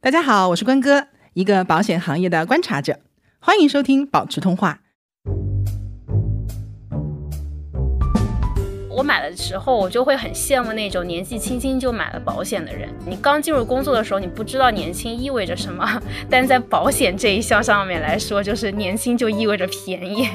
大家好，我是关哥，一个保险行业的观察者，欢迎收听保持通话。我买的时候，我就会很羡慕那种年纪轻轻就买了保险的人。你刚进入工作的时候，你不知道年轻意味着什么，但在保险这一项上面来说，就是年轻就意味着便宜。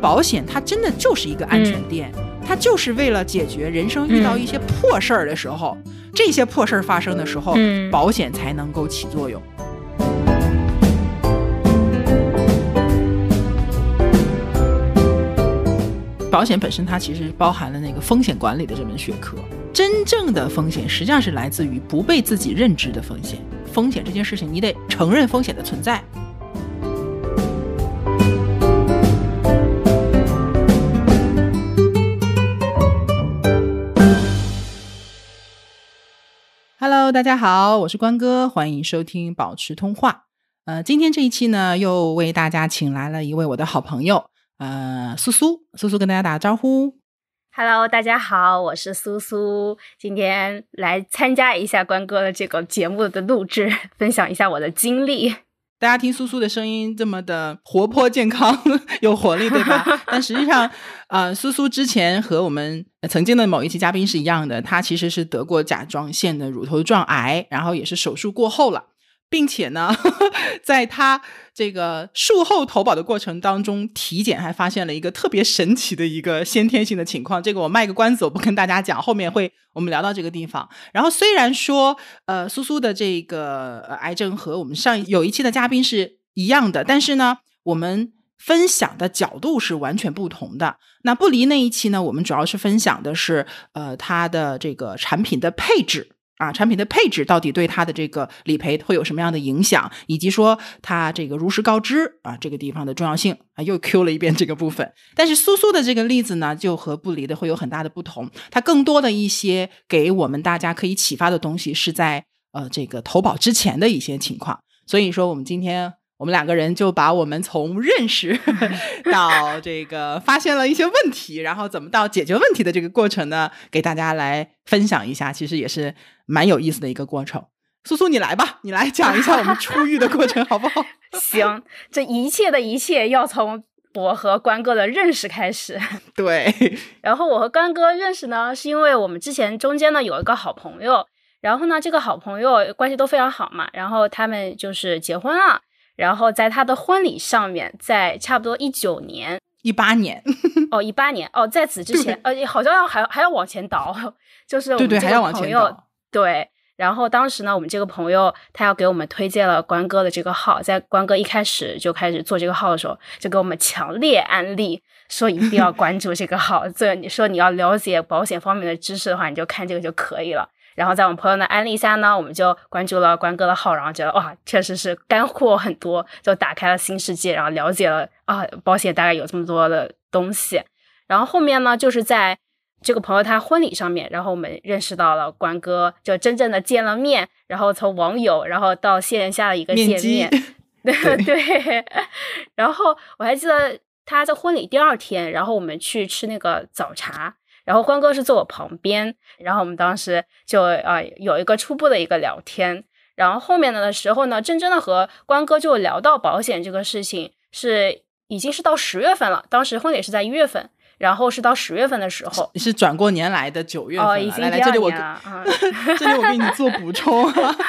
保险它真的就是一个安全垫，它就是为了解决人生遇到一些破事儿的时候，这些破事儿发生的时候，嗯保险才能够起作用。保险本身它其实包含了那个风险管理的这门学科。真正的风险实际上是来自于不被自己认知的风险。风险这件事情，你得承认风险的存在。Hello，大家好，我是关哥，欢迎收听保持通话。呃，今天这一期呢，又为大家请来了一位我的好朋友，呃，苏苏。苏苏跟大家打个招呼。Hello，大家好，我是苏苏，今天来参加一下关哥的这个节目的录制，分享一下我的经历。大家听苏苏的声音这么的活泼健康，有活力，对吧？但实际上，啊，苏苏之前和我们曾经的某一期嘉宾是一样的，他其实是得过甲状腺的乳头状癌，然后也是手术过后了。并且呢，在他这个术后投保的过程当中，体检还发现了一个特别神奇的一个先天性的情况。这个我卖个关子，我不跟大家讲，后面会我们聊到这个地方。然后虽然说，呃，苏苏的这个、呃、癌症和我们上有一期的嘉宾是一样的，但是呢，我们分享的角度是完全不同的。那不离那一期呢，我们主要是分享的是，呃，它的这个产品的配置。啊，产品的配置到底对它的这个理赔会有什么样的影响，以及说它这个如实告知啊这个地方的重要性啊，又 Q 了一遍这个部分。但是苏苏的这个例子呢，就和不离的会有很大的不同，它更多的一些给我们大家可以启发的东西是在呃这个投保之前的一些情况。所以说，我们今天我们两个人就把我们从认识 到这个发现了一些问题，然后怎么到解决问题的这个过程呢，给大家来分享一下，其实也是蛮有意思的一个过程。苏苏，你来吧，你来讲一下我们 出狱的过程，好不好？行，这一切的一切要从我和关哥的认识开始。对，然后我和关哥认识呢，是因为我们之前中间呢有一个好朋友，然后呢这个好朋友关系都非常好嘛，然后他们就是结婚了，然后在他的婚礼上面，在差不多一九年。一八年哦，一八年哦，在此之前，呃，好像要还还要往前倒，就是我们这个朋友。对，然后当时呢，我们这个朋友他要给我们推荐了关哥的这个号，在关哥一开始就开始做这个号的时候，就给我们强烈安利，说一定要关注这个号。这你说你要了解保险方面的知识的话，你就看这个就可以了。然后在我们朋友的安利下呢，我们就关注了关哥的号，然后觉得哇，确实是干货很多，就打开了新世界，然后了解了啊，保险大概有这么多的东西。然后后面呢，就是在这个朋友他婚礼上面，然后我们认识到了关哥，就真正的见了面，然后从网友，然后到线下的一个见面，对 对。然后我还记得他在婚礼第二天，然后我们去吃那个早茶，然后关哥是坐我旁边，然后我们当时就啊、呃、有一个初步的一个聊天，然后后面的时候呢，真正的和关哥就聊到保险这个事情，是已经是到十月份了，当时婚礼是在一月份。然后是到十月份的时候，是转过年来的九月份。哦，已经来来，这里我，嗯，这里我给你做补充，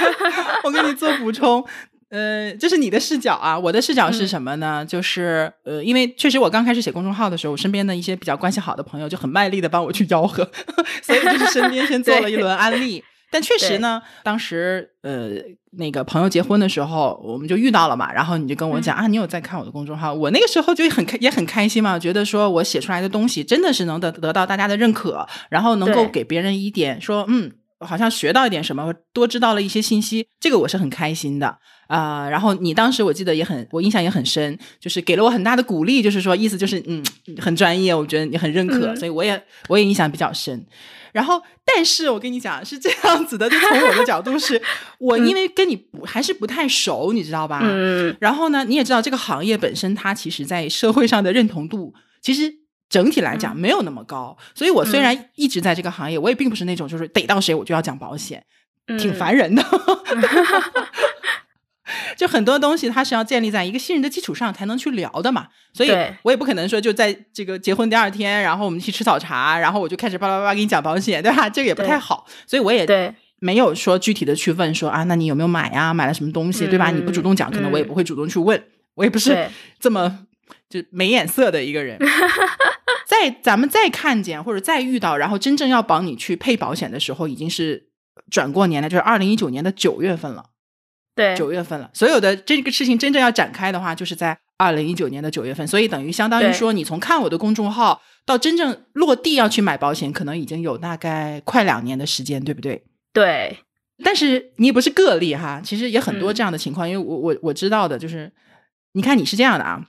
我给你做补充。呃，这是你的视角啊，我的视角是什么呢？就是呃，因为确实我刚开始写公众号的时候，我身边的一些比较关系好的朋友就很卖力的帮我去吆喝，所以就是身边先做了一轮安利。但确实呢，当时呃那个朋友结婚的时候，我们就遇到了嘛，然后你就跟我讲、啊，你有在看我的公众号，我那个时候就很开也很开心嘛，觉得说我写出来的东西真的是能得得到大家的认可，然后能够给别人一点说嗯。好像学到一点什么，多知道了一些信息，这个我是很开心的啊、呃然后你当时我记得也很，我印象也很深，就是给了我很大的鼓励，就是说意思就是嗯很专业，我觉得你很认可，嗯所以我也我也印象比较深。然后，但是我跟你讲是这样子的，就从我的角度是，我因为跟你不还是不太熟，你知道吧？嗯，然后呢，你也知道这个行业本身它其实在社会上的认同度其实整体来讲嗯没有那么高。所以我虽嗯然一直在这个行业，我也并不是那种就是逮到谁我就要讲保险，挺嗯烦人的。就很多东西它是要建立在一个信任的基础上才能去聊的嘛，所以我也不可能说就在这个结婚第二天，然后我们去吃早茶，然后我就开始巴拉巴拉给你讲保险，对吧？这个也不太好，所以我也对没有说具体的去问说啊，那你有没有买呀？买了什么东西，对吧？嗯你不主动讲，可能我也嗯不会主动去问，我也不是这么就没眼色的一个人。在咱们再看见或者再遇到，然后真正要帮你去配保险的时候，已经是转过年了，就是二零一九年的九月份了。对九月份了，所有的这个事情真正要展开的话，就是在二零一九年的九月份，所以等于相当于说，你从看我的公众号到真正落地要去买保险，可能已经有大概快两年的时间，对不对？对但是你也不是个例哈，其实也很多嗯这样的情况，因为我我我知道的就是，你看你是这样的啊，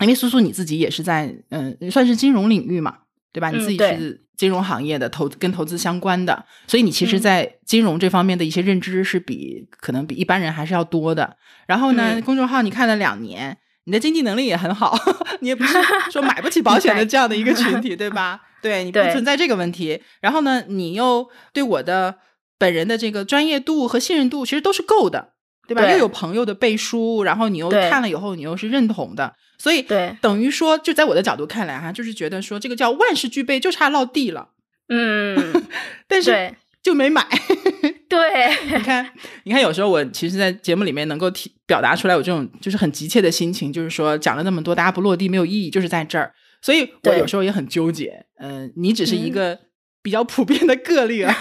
因为苏苏你自己也是在嗯、算是金融领域嘛，对吧？你自己是金融行业的投跟投资相关的，所以你其实，嗯在金融这方面的一些认知是比可能比一般人还是要多的。然后呢，嗯公众号你看了两年，你的经济能力也很好，你也不是 说买不起保险的这样的一个群体，对吧？对你不对存在这个问题。然后呢，你又对我的本人的这个专业度和信任度其实都是够的，对吧？对又有朋友的背书，然后你又看了以后，你又是认同的，所以对等于说，就在我的角度看来哈，就是觉得说这个叫万事俱备，就差落地了，嗯 但是就没买。对你看，你看，有时候我其实，在节目里面能够提表达出来我这种就是很急切的心情，就是说讲了那么多，大家不落地没有意义，就是在这儿。所以我有时候也很纠结。嗯、你只是一嗯个比较普遍的个例而已，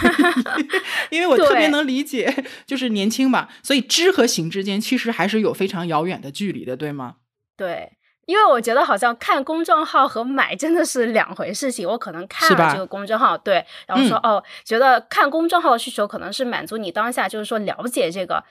因为我特别能理解，就是年轻嘛，所以知和行之间其实还是有非常遥远的距离的，对吗？对，因为我觉得好像看公众号和买真的是两回事情。我可能看了这个公众号，对，然后说、嗯哦，觉得看公众号的需求可能是满足你当下就是说了解这个。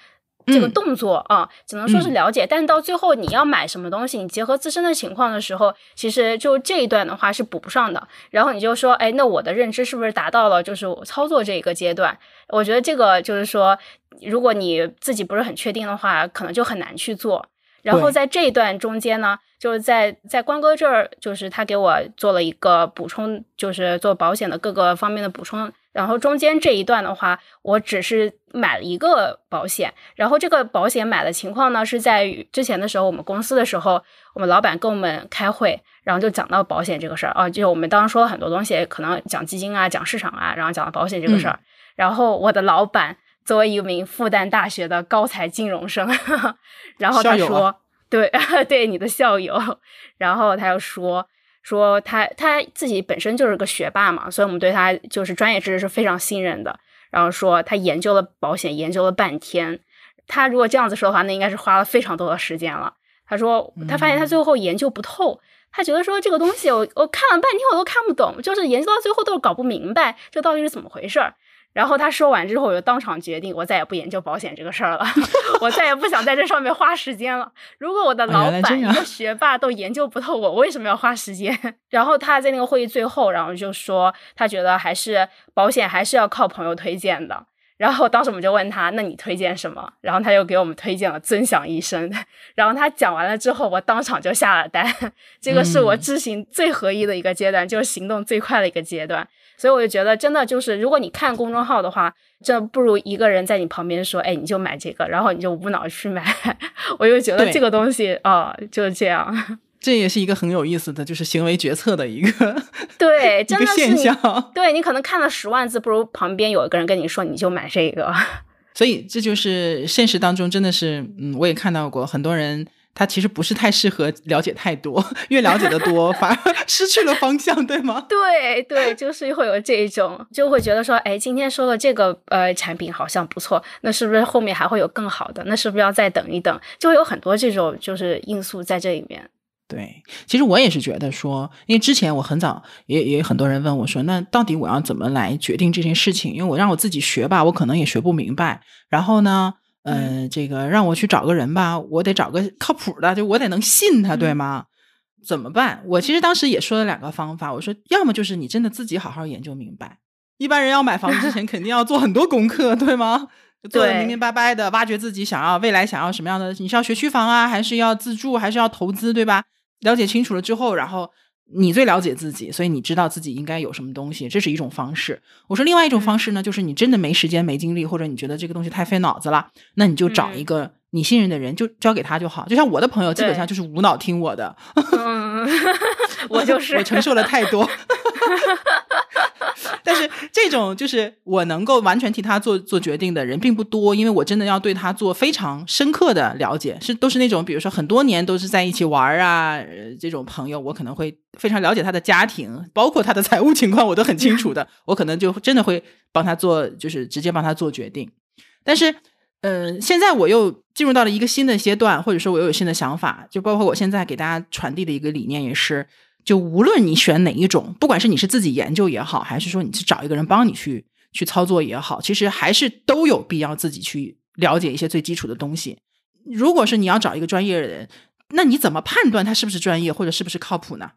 这个嗯动作啊、只能说是嗯了解，但是到最后你要买什么东西，你结合自身的情况的时候，其实就这一段的话是补不上的。然后你就说，哎，那我的认知是不是达到了就是我操作这一个阶段？我觉得这个就是说，如果你自己不是很确定的话，可能就很难去做。然后在这一段中间呢，就是在在关哥这儿，就是他给我做了一个补充，就是做保险的各个方面的补充。然后中间这一段的话，我只是买了一个保险，然后这个保险买的情况呢，是在于之前的时候，我们公司的时候，我们老板跟我们开会，然后就讲到保险这个事儿啊，就我们当时说了很多东西，可能讲基金啊，讲市场啊，然后讲到保险这个事儿。然后我的老板作为一名复旦大学的高才金融生，然后他说，对 对，你的校友，然后他又说。说他他自己本身就是个学霸嘛，所以我们对他就是专业知识是非常信任的。然后说他研究了保险，研究了半天。他如果这样子说的话，那应该是花了非常多的时间了。他说他发现他最后研究不透，他觉得说这个东西我我看了半天我都看不懂，就是研究到最后都是搞不明白这到底是怎么回事儿。然后他说完之后，我就当场决定，我再也不研究保险这个事儿了，我再也不想在这上面花时间了。如果我的老板一个学霸都研究不透我，我为什么要花时间？然后他在那个会议最后，然后就说他觉得还是保险还是要靠朋友推荐的。然后当时我们就问他，那你推荐什么？然后他又给我们推荐了尊享医生。然后他讲完了之后，我当场就下了单。这个是我嗯知行最合一的一个阶段，就是行动最快的一个阶段。所以我就觉得，真的就是，如果你看公众号的话，这不如一个人在你旁边说，哎，你就买这个，然后你就无脑去买。我就觉得这个东西啊、就是这样。这也是一个很有意思的，就是行为决策的一个对，一真的是个现象。对你可能看了十万字，不如旁边有一个人跟你说，你就买这个。所以这就是现实当中真的是，嗯，我也看到过很多人，他其实不是太适合了解太多，越了解的多，反而 失去了方向，对吗？对对，就是会有这一种，就会觉得说，哎，今天说的这个呃产品好像不错，那是不是后面还会有更好的？那是不是要再等一等？就会有很多这种就是因素在这里面。对，其实我也是觉得说，因为之前我很早也也有很多人问我说，那到底我要怎么来决定这件事情？因为我让我自己学吧，我可能也学不明白。然后呢，呃，这个让我去找个人吧，我得找个靠谱的，就我得能信他，对吗？怎么办？我其实当时也说了两个方法，我说，要么就是你真的自己好好研究明白。一般人要买房之前，肯定要做很多功课，对吗？就做的明明白白的，挖掘自己想要未来想要什么样的，你是要学区房啊，还是要自住，还是要投资，对吧？了解清楚了之后，然后你最了解自己，所以你知道自己应该有什么东西，这是一种方式。我说另外一种方式呢，就是你真的没时间、没精力，或者你觉得这个东西太费脑子了，那你就找一个你信任的人，就交给他就好。就像我的朋友，基本上就是无脑听我的。嗯，我就是我承受了太多。但是这种就是我能够完全替他做做决定的人并不多，因为我真的要对他做非常深刻的了解，是都是那种比如说很多年都是在一起玩啊这种朋友，我可能会非常了解他的家庭，包括他的财务情况，我都很清楚的，我可能就真的会帮他做，就是直接帮他做决定。但是，呃，现在我又进入到了一个新的阶段，或者说我又有新的想法，就包括我现在给大家传递的一个理念也是。就无论你选哪一种，不管是你是自己研究也好，还是说你去找一个人帮你去去操作也好，其实还是都有必要自己去了解一些最基础的东西。如果是你要找一个专业的人，那你怎么判断他是不是专业或者是不是靠谱呢？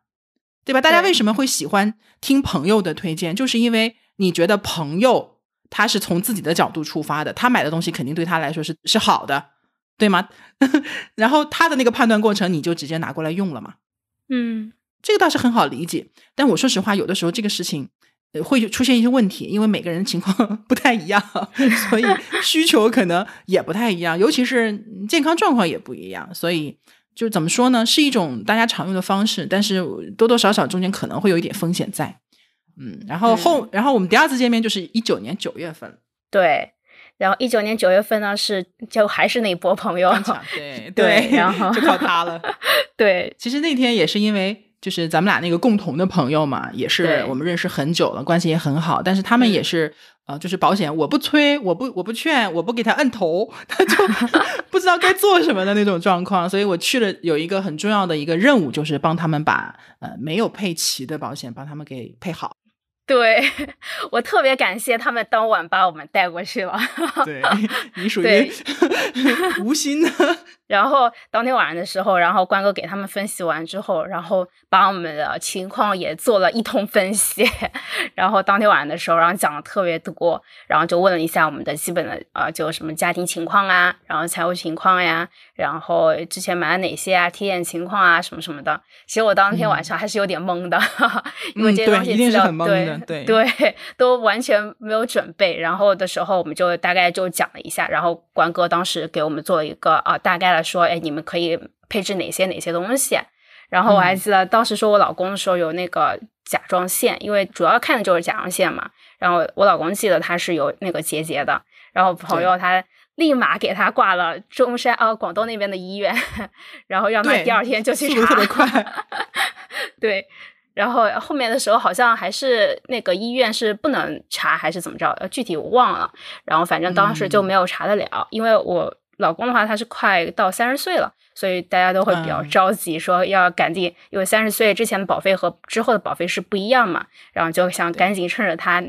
对吧？大家为什么会喜欢听朋友的推荐？就是因为你觉得朋友他是从自己的角度出发的，他买的东西肯定对他来说是是好的，对吗？然后他的那个判断过程，你就直接拿过来用了嘛？嗯。这个倒是很好理解，但我说实话，有的时候这个事情会出现一些问题，因为每个人情况 不太一样，所以需求可能也不太一样，尤其是健康状况也不一样，所以就怎么说呢？是一种大家常用的方式，但是多多少少中间可能会有一点风险在。嗯，然后后，然后我们第二次见面就是一九年九月份，对，然后一九年九月份呢是就还是那一波朋友，对 对，然后就靠他了。对，其实那天也是因为。就是咱们俩那个共同的朋友嘛，也是我们认识很久了，关系也很好。但是他们也是，呃，就是保险，我不催，我不我不劝，我不给他摁头，他就 不知道该做什么的那种状况。所以我去了，有一个很重要的一个任务，就是帮他们把呃没有配齐的保险帮他们给配好。对 我特别感谢他们当晚把我们带过去了。对 你属于无心的。然后当天晚上的时候，然后关哥给他们分析完之后，然后把我们的情况也做了一通分析。然后当天晚上的时候，然后讲的特别多，然后就问了一下我们的基本的啊，就什么家庭情况啊，然后财务情况呀，然后之前买了哪些啊，体检情况啊，什么什么的。其实我当天晚上还是有点懵的，因为这些东西资料对。对对，都完全没有准备，然后的时候我们就大概就讲了一下，然后关哥当时给我们做了一个啊大概的说，哎，你们可以配置哪些哪些东西，然后我还记得当时说我老公的时候有那个甲状腺，因为主要看的就是甲状腺嘛，然后我老公记得他是有那个结节的，然后朋友他立马给他挂了中山啊广东那边的医院，然后让他第二天就去查，特别快，对。然后后面的时候好像还是那个医院是不能查还是怎么着，具体我忘了。然后反正当时就没有查得了，因为我老公的话他是快到三十岁了，所以大家都会比较着急，说要赶紧，因为三十岁之前的保费和之后的保费是不一样嘛，然后就想赶紧趁着他，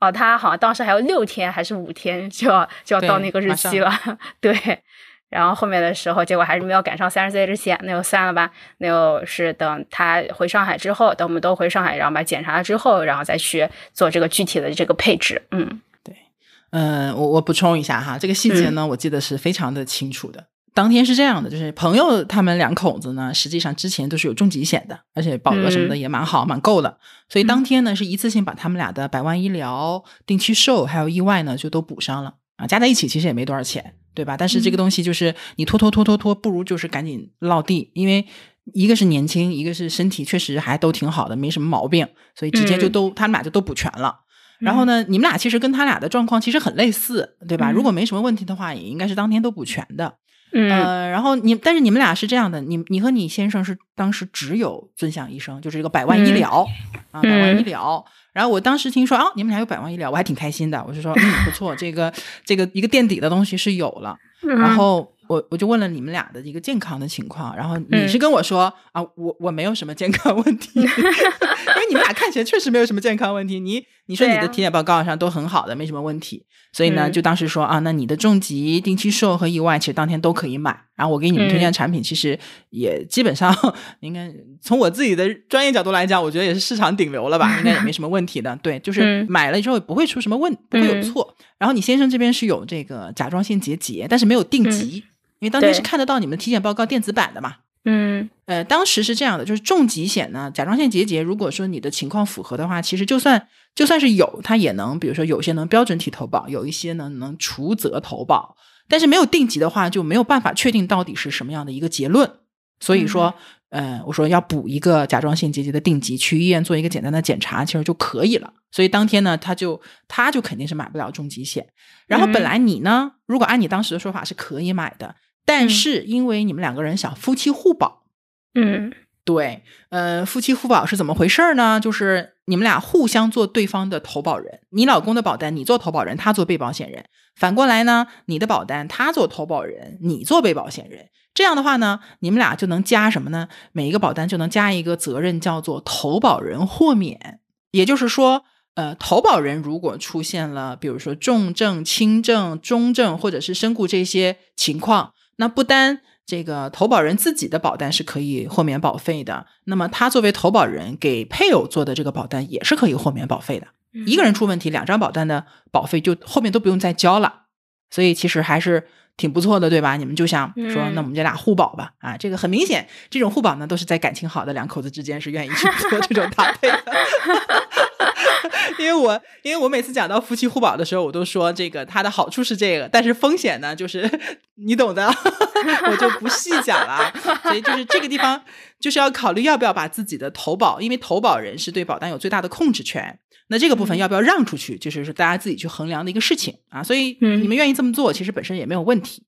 哦，他好像当时还有六天还是五天就要就要到那个日期了，对。然后后面的时候，结果还是没有赶上三十岁之前，那就算了吧。那就是等他回上海之后，等我们都回上海，然后把检查了之后，然后再去做这个具体的这个配置。嗯，对，嗯，我我补充一下哈，这个细节呢，我记得是非常的清楚的。当天是这样的，就是朋友他们两口子呢，实际上之前都是有重疾险的，而且保额什么的也蛮好，蛮够的。所以当天呢，是一次性把他们俩的百万医疗、定期寿还有意外呢，就都补上了啊，加在一起其实也没多少钱。对吧？但是这个东西就是你拖拖拖拖拖，不如就是赶紧落地，因为一个是年轻，一个是身体确实还都挺好的，没什么毛病，所以直接就都他们俩就都补全了。然后呢，你们俩其实跟他俩的状况其实很类似，对吧？如果没什么问题的话，也应该是当天都补全的。呃，然后你但是你们俩是这样的，你你和你先生是当时只有尊享医生，就是这个百万医疗啊，百万医疗。然后我当时听说啊，你们俩有百万医疗，我还挺开心的。我就说，嗯，不错，这个这个一个垫底的东西是有了。然后我我就问了你们俩的一个健康的情况，然后你是跟我说啊，我我没有什么健康问题，因为你们俩看起来确实没有什么健康问题。你你说你的体检报告上都很好的，没什么问题。所以呢，就当时说啊，那你的重疾、定期寿和意外，其实当天都可以买。然后我给你们推荐的产品，其实也基本上应该从我自己的专业角度来讲，我觉得也是市场顶流了吧，应该也没什么问题的。对，就是买了之后也不会出什么问，不会有错。然后你先生这边是有这个甲状腺结节，但是没有定级，因为当天是看得到你们体检报告电子版的嘛。嗯呃，当时是这样的，就是重疾险呢，甲状腺结节，如果说你的情况符合的话，其实就算就算是有，它也能，比如说有些能标准体投保，有一些呢能除责投保，但是没有定级的话，就没有办法确定到底是什么样的一个结论。所以说，呃，我说要补一个甲状腺结节的定级，去医院做一个简单的检查，其实就可以了。所以当天呢，他就他就肯定是买不了重疾险。然后本来你呢，如果按你当时的说法是可以买的，但是因为你们两个人想夫妻互保。嗯对，呃，夫妻互保是怎么回事儿呢？就是你们俩互相做对方的投保人，你老公的保单你做投保人，他做被保险人；反过来呢，你的保单他做投保人，你做被保险人。这样的话呢，你们俩就能加什么呢？每一个保单就能加一个责任，叫做投保人豁免。也就是说，呃，投保人如果出现了，比如说重症、轻症、中症或者是身故这些情况，那不单这个投保人自己的保单是可以豁免保费的，那么他作为投保人给配偶做的这个保单也是可以豁免保费的。一个人出问题，两张保单的保费就后面都不用再交了。所以其实还是挺不错的，对吧？你们就想说，那我们这俩互保吧。啊，这个很明显，这种互保呢，都是在感情好的两口子之间是愿意去做这种搭配的。因为我因为我每次讲到夫妻互保的时候，我都说这个它的好处是这个，但是风险呢，就是你懂的，我就不细讲了。所以就是这个地方，就是要考虑要不要把自己的投保，因为投保人是对保单有最大的控制权，那这个部分要不要让出去，就是是大家自己去衡量的一个事情啊。所以你们愿意这么做，其实本身也没有问题。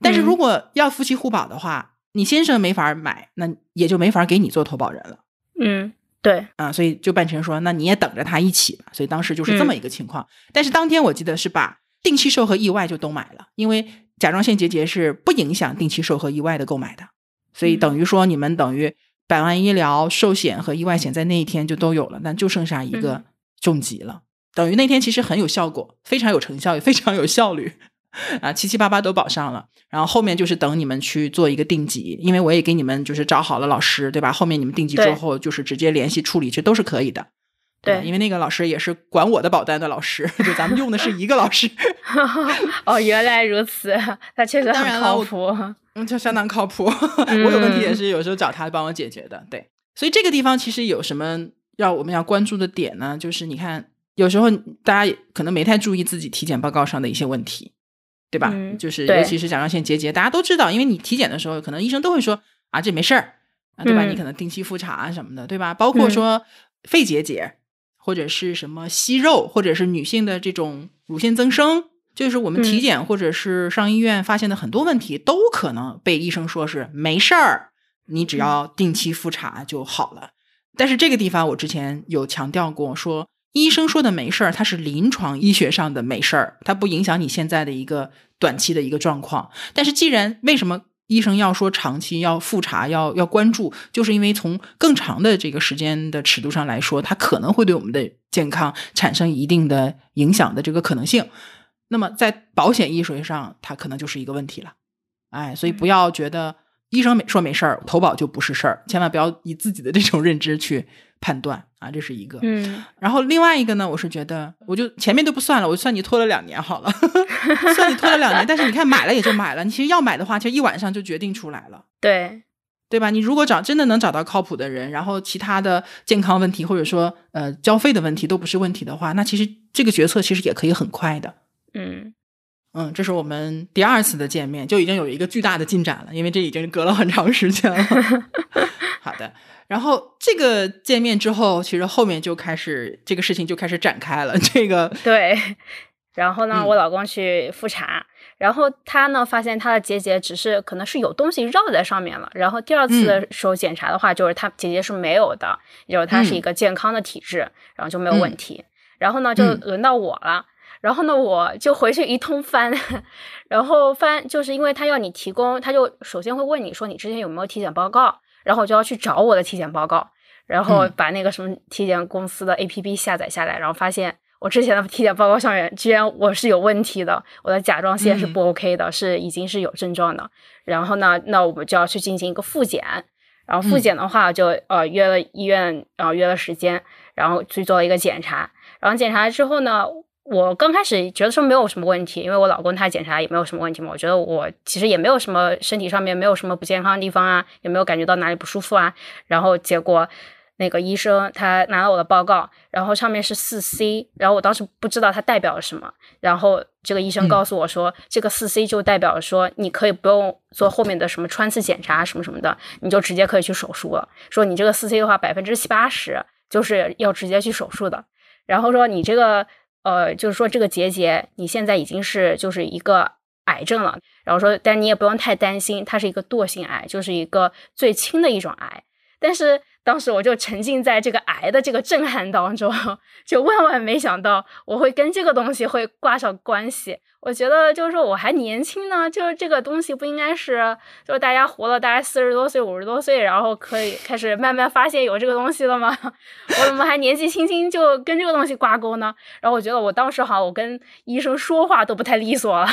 但是如果要夫妻互保的话，你先生没法买，那也就没法给你做投保人了。嗯，对，啊，所以就办成说，那你也等着他一起吧。所以当时就是这么一个情况。但是当天我记得是把定期寿和意外就都买了，因为甲状腺结节是不影响定期寿和意外的购买的，所以等于说你们等于百万医疗、寿险和意外险在那一天就都有了，那就剩下一个重疾了。等于那天其实很有效果，非常有成效，也非常有效率。啊，七七八八都保上了，然后后面就是等你们去做一个定级，因为我也给你们就是找好了老师，对吧？后面你们定级之后，就是直接联系处理，这都是可以的。对，因为那个老师也是管我的保单的老师，就咱们用的是一个老师。哦，原来如此，他确实很靠谱，嗯，就相当靠谱。我有问题也是有时候找他帮我解决的。对，所以这个地方其实有什么要我们要关注的点呢？就是你看，有时候大家可能没太注意自己体检报告上的一些问题。对吧？就是尤其是甲状腺结节，大家都知道，因为你体检的时候，可能医生都会说啊，这没事儿啊，对吧？你可能定期复查啊什么的，对吧？包括说肺结节或者是什么息肉，或者是女性的这种乳腺增生，就是我们体检或者是上医院发现的很多问题，都可能被医生说是没事儿，你只要定期复查就好了。但是这个地方我之前有强调过，说。医生说的没事儿，它是临床医学上的没事儿，它不影响你现在的一个短期的一个状况。但是，既然为什么医生要说长期要复查、要要关注，就是因为从更长的这个时间的尺度上来说，它可能会对我们的健康产生一定的影响的这个可能性。那么，在保险医学上，它可能就是一个问题了。哎，所以不要觉得医生没说没事儿，投保就不是事儿，千万不要以自己的这种认知去。判断啊，这是一个。嗯，然后另外一个呢，我是觉得，我就前面都不算了，我就算你拖了两年好了，算你拖了两年。但是你看买了也就买了，你其实要买的话，其实一晚上就决定出来了。对，对吧？你如果找真的能找到靠谱的人，然后其他的健康问题或者说呃交费的问题都不是问题的话，那其实这个决策其实也可以很快的。嗯嗯，这是我们第二次的见面，就已经有一个巨大的进展了，因为这已经隔了很长时间了。好的。然后这个见面之后，其实后面就开始这个事情就开始展开了。这个对，然后呢，我老公去复查，然后他呢发现他的结节只是可能是有东西绕在上面了。然后第二次的时候检查的话，就是他结节是没有的，就是他是一个健康的体质，然后就没有问题。然后呢，就轮到我了。然后呢，我就回去一通翻，然后翻就是因为他要你提供，他就首先会问你说你之前有没有体检报告。然后我就要去找我的体检报告，然后把那个什么体检公司的 A P P 下载下来，然后发现我之前的体检报告上面居然我是有问题的，我的甲状腺是不 O K 的，是已经是有症状的。然后呢，那我们就要去进行一个复检，然后复检的话就呃约了医院，然后约了时间，然后去做了一个检查。然后检查之后呢，我刚开始觉得说没有什么问题，因为我老公他检查也没有什么问题嘛。我觉得我其实也没有什么身体上面没有什么不健康的地方啊，也没有感觉到哪里不舒服啊。然后结果那个医生他拿了我的报告，然后上面是四 C，然后我当时不知道它代表了什么。然后这个医生告诉我说，这个四 C 就代表说你可以不用做后面的什么穿刺检查什么什么的，你就直接可以去手术了。说你这个四 C 的话，百分之七八十就是要直接去手术的。然后说你这个。呃，就是说这个结节你现在已经是就是一个癌症了，然后说，但你也不用太担心，它是一个惰性癌，就是一个最轻的一种癌，但是。当时我就沉浸在这个癌的这个震撼当中，就万万没想到我会跟这个东西会挂上关系。我觉得就是说我还年轻呢，就是这个东西不应该是就是大家活了大概四十多岁、五十多岁，然后可以开始慢慢发现有这个东西了吗？我怎么还年纪轻轻就跟这个东西挂钩呢？然后我觉得我当时好像我跟医生说话都不太利索了。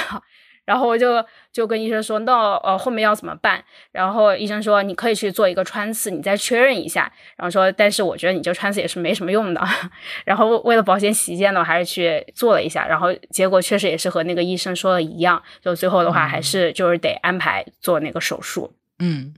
然后我就就跟医生说，那呃后面要怎么办？然后医生说你可以去做一个穿刺，你再确认一下。然后说，但是我觉得你这穿刺也是没什么用的。然后为了保险起见呢，我还是去做了一下。然后结果确实也是和那个医生说的一样，就最后的话还是就是得安排做那个手术。嗯，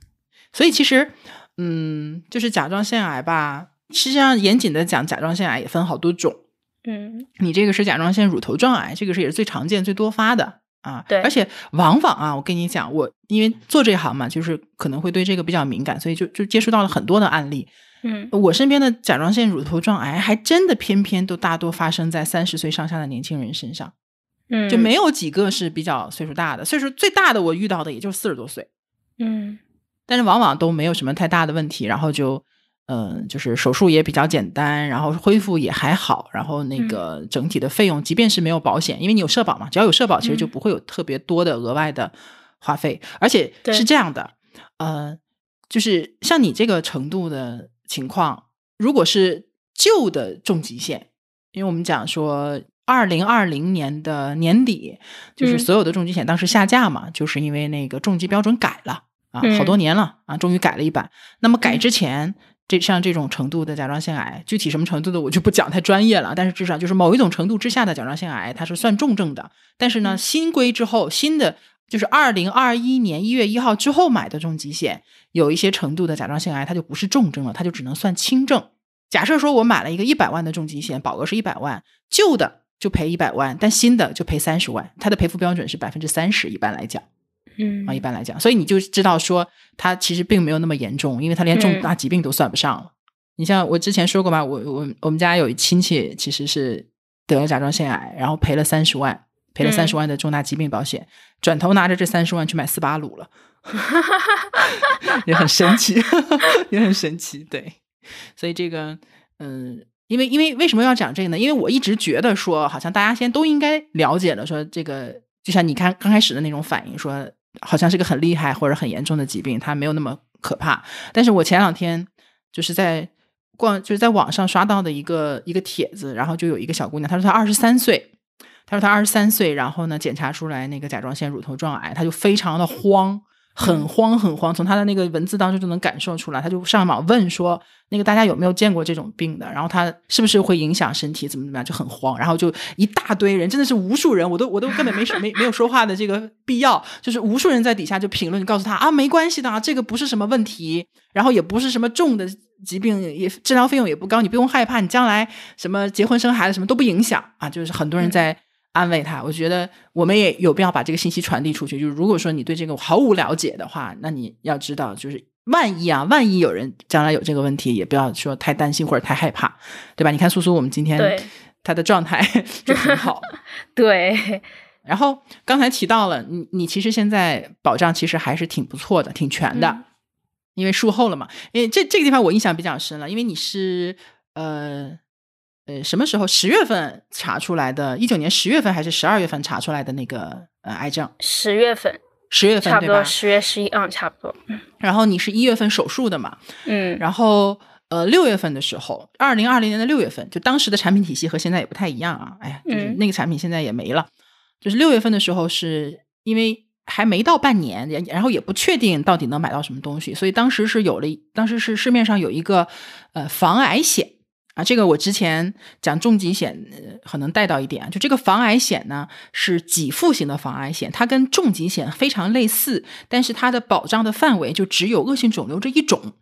所以其实嗯，就是甲状腺癌吧，实际上严谨的讲，甲状腺癌也分好多种。嗯，你这个是甲状腺乳头状癌，这个是也是最常见、最多发的。啊，对，而且往往啊，我跟你讲，我因为做这行嘛，就是可能会对这个比较敏感，所以就就接触到了很多的案例。嗯，我身边的甲状腺乳头状癌还真的偏偏都大多发生在三十岁上下的年轻人身上。嗯，就没有几个是比较岁数大的，岁数最大的我遇到的也就四十多岁。嗯，但是往往都没有什么太大的问题，然后就。嗯，就是手术也比较简单，然后恢复也还好，然后那个整体的费用，即便是没有保险，因为你有社保嘛，只要有社保，其实就不会有特别多的额外的花费，而且是这样的，呃，就是像你这个程度的情况，如果是旧的重疾险，因为我们讲说二零二零年的年底，就是所有的重疾险当时下架嘛，就是因为那个重疾标准改了啊，好多年了啊，终于改了一版，那么改之前。这像这种程度的甲状腺癌，具体什么程度的我就不讲太专业了。但是至少就是某一种程度之下的甲状腺癌，它是算重症的。但是呢，新规之后，新的就是二零二一年一月一号之后买的重疾险，有一些程度的甲状腺癌，它就不是重症了，它就只能算轻症。假设说我买了一个一百万的重疾险，保额是一百万，旧的就赔一百万，但新的就赔三十万，它的赔付标准是百分之三十，一般来讲。嗯啊，一般来讲，所以你就知道说，他其实并没有那么严重，因为他连重大疾病都算不上了。你像我之前说过吧，我我我们家有一亲戚其实是得了甲状腺癌，然后赔了三十万，赔了三十万的重大疾病保险，转头拿着这三十万去买斯巴鲁了，也很神奇，也很神奇。对，所以这个，嗯，因为因为为什么要讲这个呢？因为我一直觉得说，好像大家现在都应该了解了，说这个就像你看刚开始的那种反应，说。好像是个很厉害或者很严重的疾病，它没有那么可怕。但是我前两天就是在逛，就是在网上刷到的一个一个帖子，然后就有一个小姑娘，她说她二十三岁，她说她二十三岁，然后呢检查出来那个甲状腺乳头状癌，她就非常的慌。很慌很慌，从他的那个文字当中就能感受出来。他就上网问说：“那个大家有没有见过这种病的？然后他是不是会影响身体？怎么怎么样？”就很慌。然后就一大堆人，真的是无数人，我都我都根本没没没有说话的这个必要，就是无数人在底下就评论，告诉他啊，没关系的啊，这个不是什么问题，然后也不是什么重的疾病，也治疗费用也不高，你不用害怕，你将来什么结婚生孩子什么都不影响啊。就是很多人在。安慰他，我觉得我们也有必要把这个信息传递出去。就是如果说你对这个毫无了解的话，那你要知道，就是万一啊，万一有人将来有这个问题，也不要说太担心或者太害怕，对吧？你看苏苏，我们今天他的状态就很好。对。然后刚才提到了，你你其实现在保障其实还是挺不错的，挺全的，因为术后了嘛。因为这这个地方我印象比较深了，因为你是呃。呃，什么时候？十月份查出来的，一九年十月份还是十二月份查出来的那个呃癌症？十月份，十月份差不多，十月十一，嗯，差不多。然后你是一月份手术的嘛？嗯。然后呃，六月份的时候，二零二零年的六月份，就当时的产品体系和现在也不太一样啊。哎呀，就是那个产品现在也没了。就是六月份的时候，是因为还没到半年，然后也不确定到底能买到什么东西，所以当时是有了，当时是市面上有一个呃防癌险。啊，这个我之前讲重疾险呃可能带到一点啊，就这个防癌险呢是给付型的防癌险，它跟重疾险非常类似，但是它的保障的范围就只有恶性肿瘤这一种。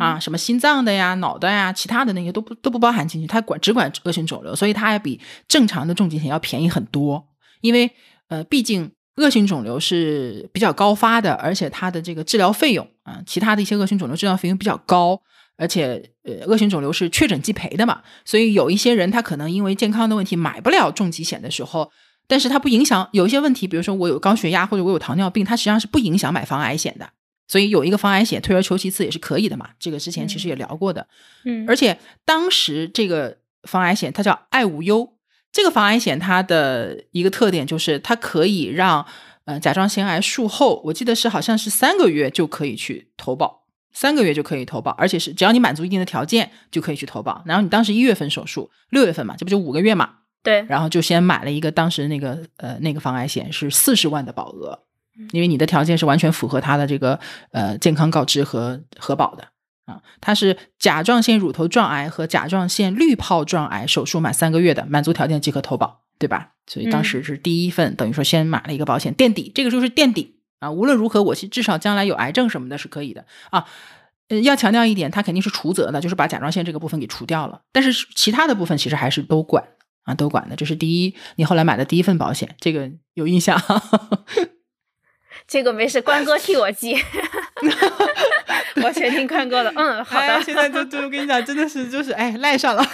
啊，什么心脏的呀、脑袋呀，其他的那些都不都不包含进去，它管只管恶性肿瘤，所以它要比正常的重疾险要便宜很多。因为呃，毕竟恶性肿瘤是比较高发的，而且它的这个治疗费用啊，其他的一些恶性肿瘤治疗费用比较高，而且呃，恶性肿瘤是确诊即赔的嘛，所以有一些人他可能因为健康的问题买不了重疾险的时候，但是它不影响有一些问题，比如说我有高血压或者我有糖尿病，它实际上是不影响买防癌险的。所以有一个防癌险，退而求其次也是可以的嘛。这个之前其实也聊过的，嗯，而且当时这个防癌险它叫爱无忧，这个防癌险它的一个特点就是它可以让呃甲状腺癌术后，我记得是好像是三个月就可以去投保，三个月就可以投保，而且是只要你满足一定的条件就可以去投保。然后你当时一月份手术，六月份嘛，这不就五个月嘛？对，然后就先买了一个当时那个呃那个防癌险是四十万的保额。因为你的条件是完全符合他的这个呃健康告知和核保的啊，它是甲状腺乳头状癌和甲状腺滤泡状癌手术满三个月的，满足条件即可投保，对吧？所以当时是第一份，等于说先买了一个保险垫底，这个就是垫底啊。无论如何，我至少将来有癌症什么的是可以的啊。呃，要强调一点，它肯定是除责的，就是把甲状腺这个部分给除掉了，但是其他的部分其实还是都管啊，都管的。这是第一，你后来买的第一份保险，这个有印象。这个没事，关哥替我记 我全听关哥的。嗯，好的。现在就就我跟你讲，真的是就是哎赖上了，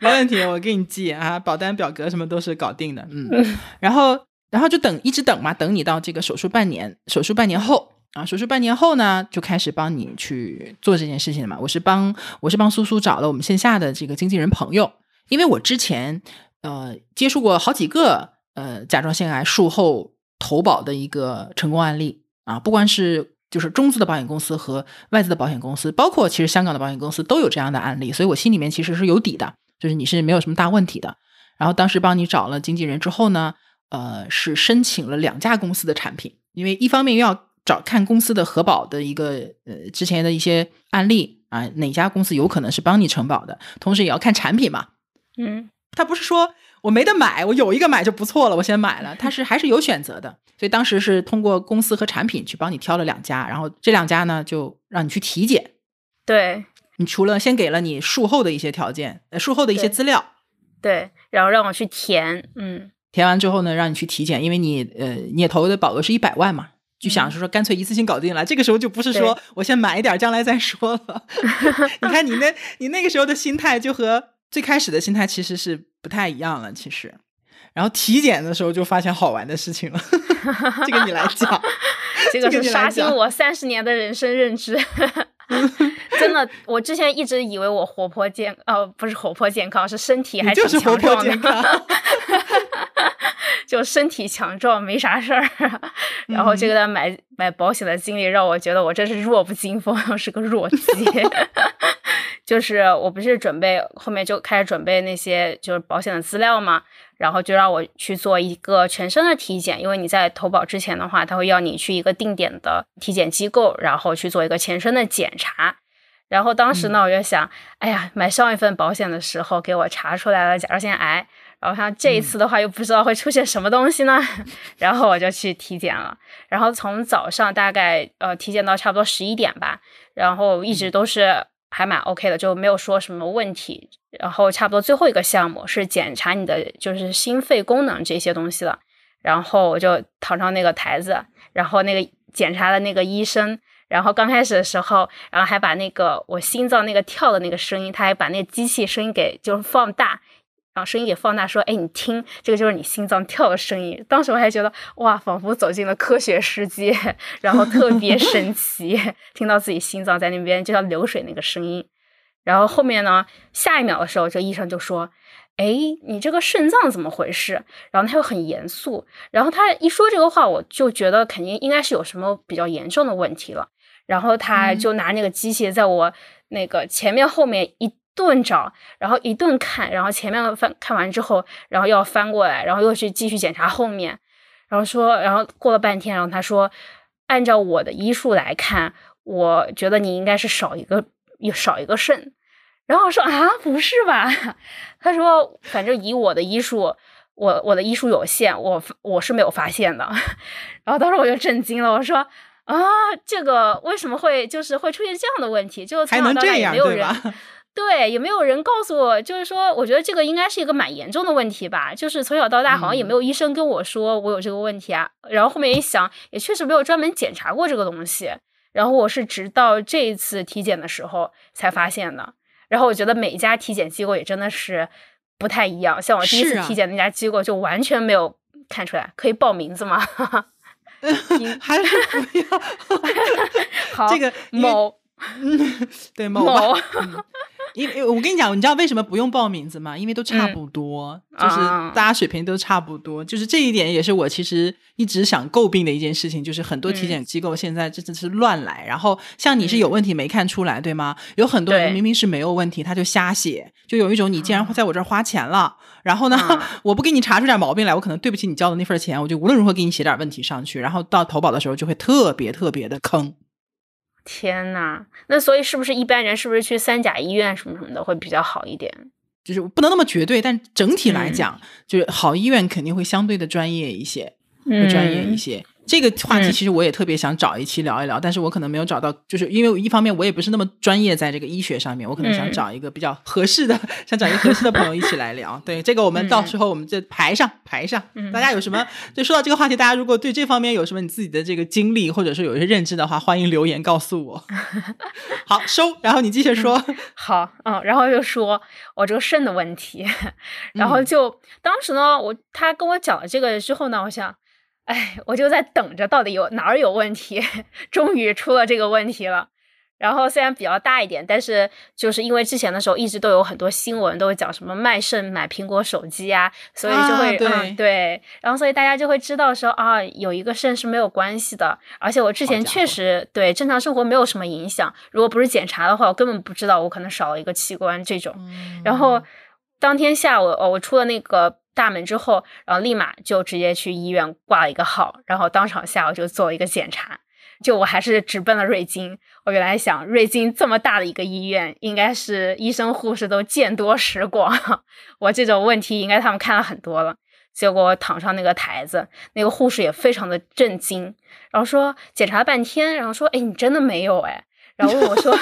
没问题，我给你记啊，保单表格什么都是搞定的。嗯，然后然后就等一直等嘛，等你到这个手术半年，手术半年后啊，手术半年后呢，就开始帮你去做这件事情了嘛。我是帮我是帮苏苏找了我们线下的这个经纪人朋友，因为我之前呃接触过好几个呃甲状腺癌术后。投保的一个成功案例啊，不管是就是中资的保险公司和外资的保险公司，包括其实香港的保险公司都有这样的案例，所以我心里面其实是有底的，就是你是没有什么大问题的。然后当时帮你找了经纪人之后呢，呃，是申请了两家公司的产品，因为一方面要找看公司的核保的一个呃之前的一些案例啊，哪家公司有可能是帮你承保的，同时也要看产品嘛。嗯，他不是说。我没得买，我有一个买就不错了。我先买了，他是还是有选择的，所以当时是通过公司和产品去帮你挑了两家，然后这两家呢就让你去体检。对，你除了先给了你术后的一些条件，呃，术后的一些资料，对，然后让我去填，嗯，填完之后呢，让你去体检，因为你呃你也投的保额是一百万嘛，就想是说干脆一次性搞定了。这个时候就不是说我先买一点，将来再说了。你看你那，你那个时候的心态就和最开始的心态其实是。不太一样了，其实，然后体检的时候就发现好玩的事情了。这个你来讲，这个是刷新我三十年的人生认知。真的，我之前一直以为我活泼健，呃，不是活泼健康，是身体还挺强壮的。就身体强壮，没啥事儿。然后这个买买保险的经历让我觉得我真是弱不禁风，是个弱鸡。就是我不是准备后面就开始准备那些就是保险的资料嘛，然后就让我去做一个全身的体检，因为你在投保之前的话，他会要你去一个定点的体检机构，然后去做一个全身的检查。然后当时呢，我就想，哎呀，买上一份保险的时候给我查出来了甲状腺癌，然后他这一次的话又不知道会出现什么东西呢，然后我就去体检了。然后从早上大概呃体检到差不多十一点吧，然后一直都是。还蛮 OK 的，就没有说什么问题。然后差不多最后一个项目是检查你的就是心肺功能这些东西了。然后我就躺上那个台子，然后那个检查的那个医生，然后刚开始的时候，然后还把那个我心脏那个跳的那个声音，他还把那个机器声音给就是放大。把声音给放大，说：“哎，你听，这个就是你心脏跳的声音。”当时我还觉得，哇，仿佛走进了科学世界，然后特别 神奇，听到自己心脏在那边就像流水那个声音。然后后面呢，下一秒的时候，这医生就说：“哎，你这个肾脏怎么回事？”然后他又很严肃，然后他一说这个话，我就觉得肯定应该是有什么比较严重的问题了。然后他就拿那个机器在我那个前面后面一。顿找，然后一顿看，然后前面翻看完之后，然后又要翻过来，然后又去继续检查后面，然后说，然后过了半天，然后他说，按照我的医术来看，我觉得你应该是少一个，少一个肾，然后我说啊，不是吧？他说，反正以我的医术，我我的医术有限，我我是没有发现的。然后当时我就震惊了，我说啊，这个为什么会就是会出现这样的问题？就从小到大也没有人。对，也没有人告诉我，就是说，我觉得这个应该是一个蛮严重的问题吧。就是从小到大，好像也没有医生跟我说我有这个问题啊。然后后面一想，也确实没有专门检查过这个东西。然后我是直到这一次体检的时候才发现的。然后我觉得每一家体检机构也真的是不太一样。像我第一次体检那家机构就完全没有看出来。可以报名字吗？还是不要？好，这个某，对某某。因为我跟你讲，你知道为什么不用报名字吗？因为都差不多，就是大家水平都差不多。就是这一点也是我其实一直想诟病的一件事情，就是很多体检机构现在真的是乱来。然后像你是有问题没看出来，对吗？有很多人明明是没有问题，他就瞎写，就有一种你既然在我这儿花钱了，然后呢，我不给你查出点毛病来，我可能对不起你交的那份钱，我就无论如何给你写点问题上去，然后到投保的时候就会特别特别的坑。天呐，那所以是不是一般人是不是去三甲医院什么什么的会比较好一点？就是不能那么绝对，但整体来讲，就是好医院肯定会相对的专业一些，会专业一些。这个话题其实我也特别想找一期聊一聊，但是我可能没有找到，就是因为一方面我也不是那么专业在这个医学上面，我可能想找一个比较合适的，想找一个合适的朋友一起来聊。对这个，我们到时候我们就排上排上。大家有什么？就说到这个话题，大家如果对这方面有什么你自己的这个经历，或者说有一些认知的话，欢迎留言告诉我。好收，然后你继续说。好，嗯，然后又说我这个肾的问题，然后就当时呢，我他跟我讲了这个之后呢，我想。哎，我就在等着，到底有哪儿有问题？终于出了这个问题了。然后虽然比较大一点，但是就是因为之前的时候一直都有很多新闻，都会讲什么卖肾买苹果手机啊，所以就会嗯对，然后所以大家就会知道说啊，有一个肾是没有关系的。而且我之前确实对正常生活没有什么影响，如果不是检查的话，我根本不知道我可能少了一个器官这种。然后当天下午，哦，我出了那个。大门之后，然后立马就直接去医院挂了一个号，然后当场下午就做了一个检查。就我还是直奔了瑞金。我原来想，瑞金这么大的一个医院，应该是医生护士都见多识广，我这种问题应该他们看了很多了。结果我躺上那个台子，那个护士也非常的震惊，然后说检查了半天，然后说，哎，你真的没有哎。然后问我说：“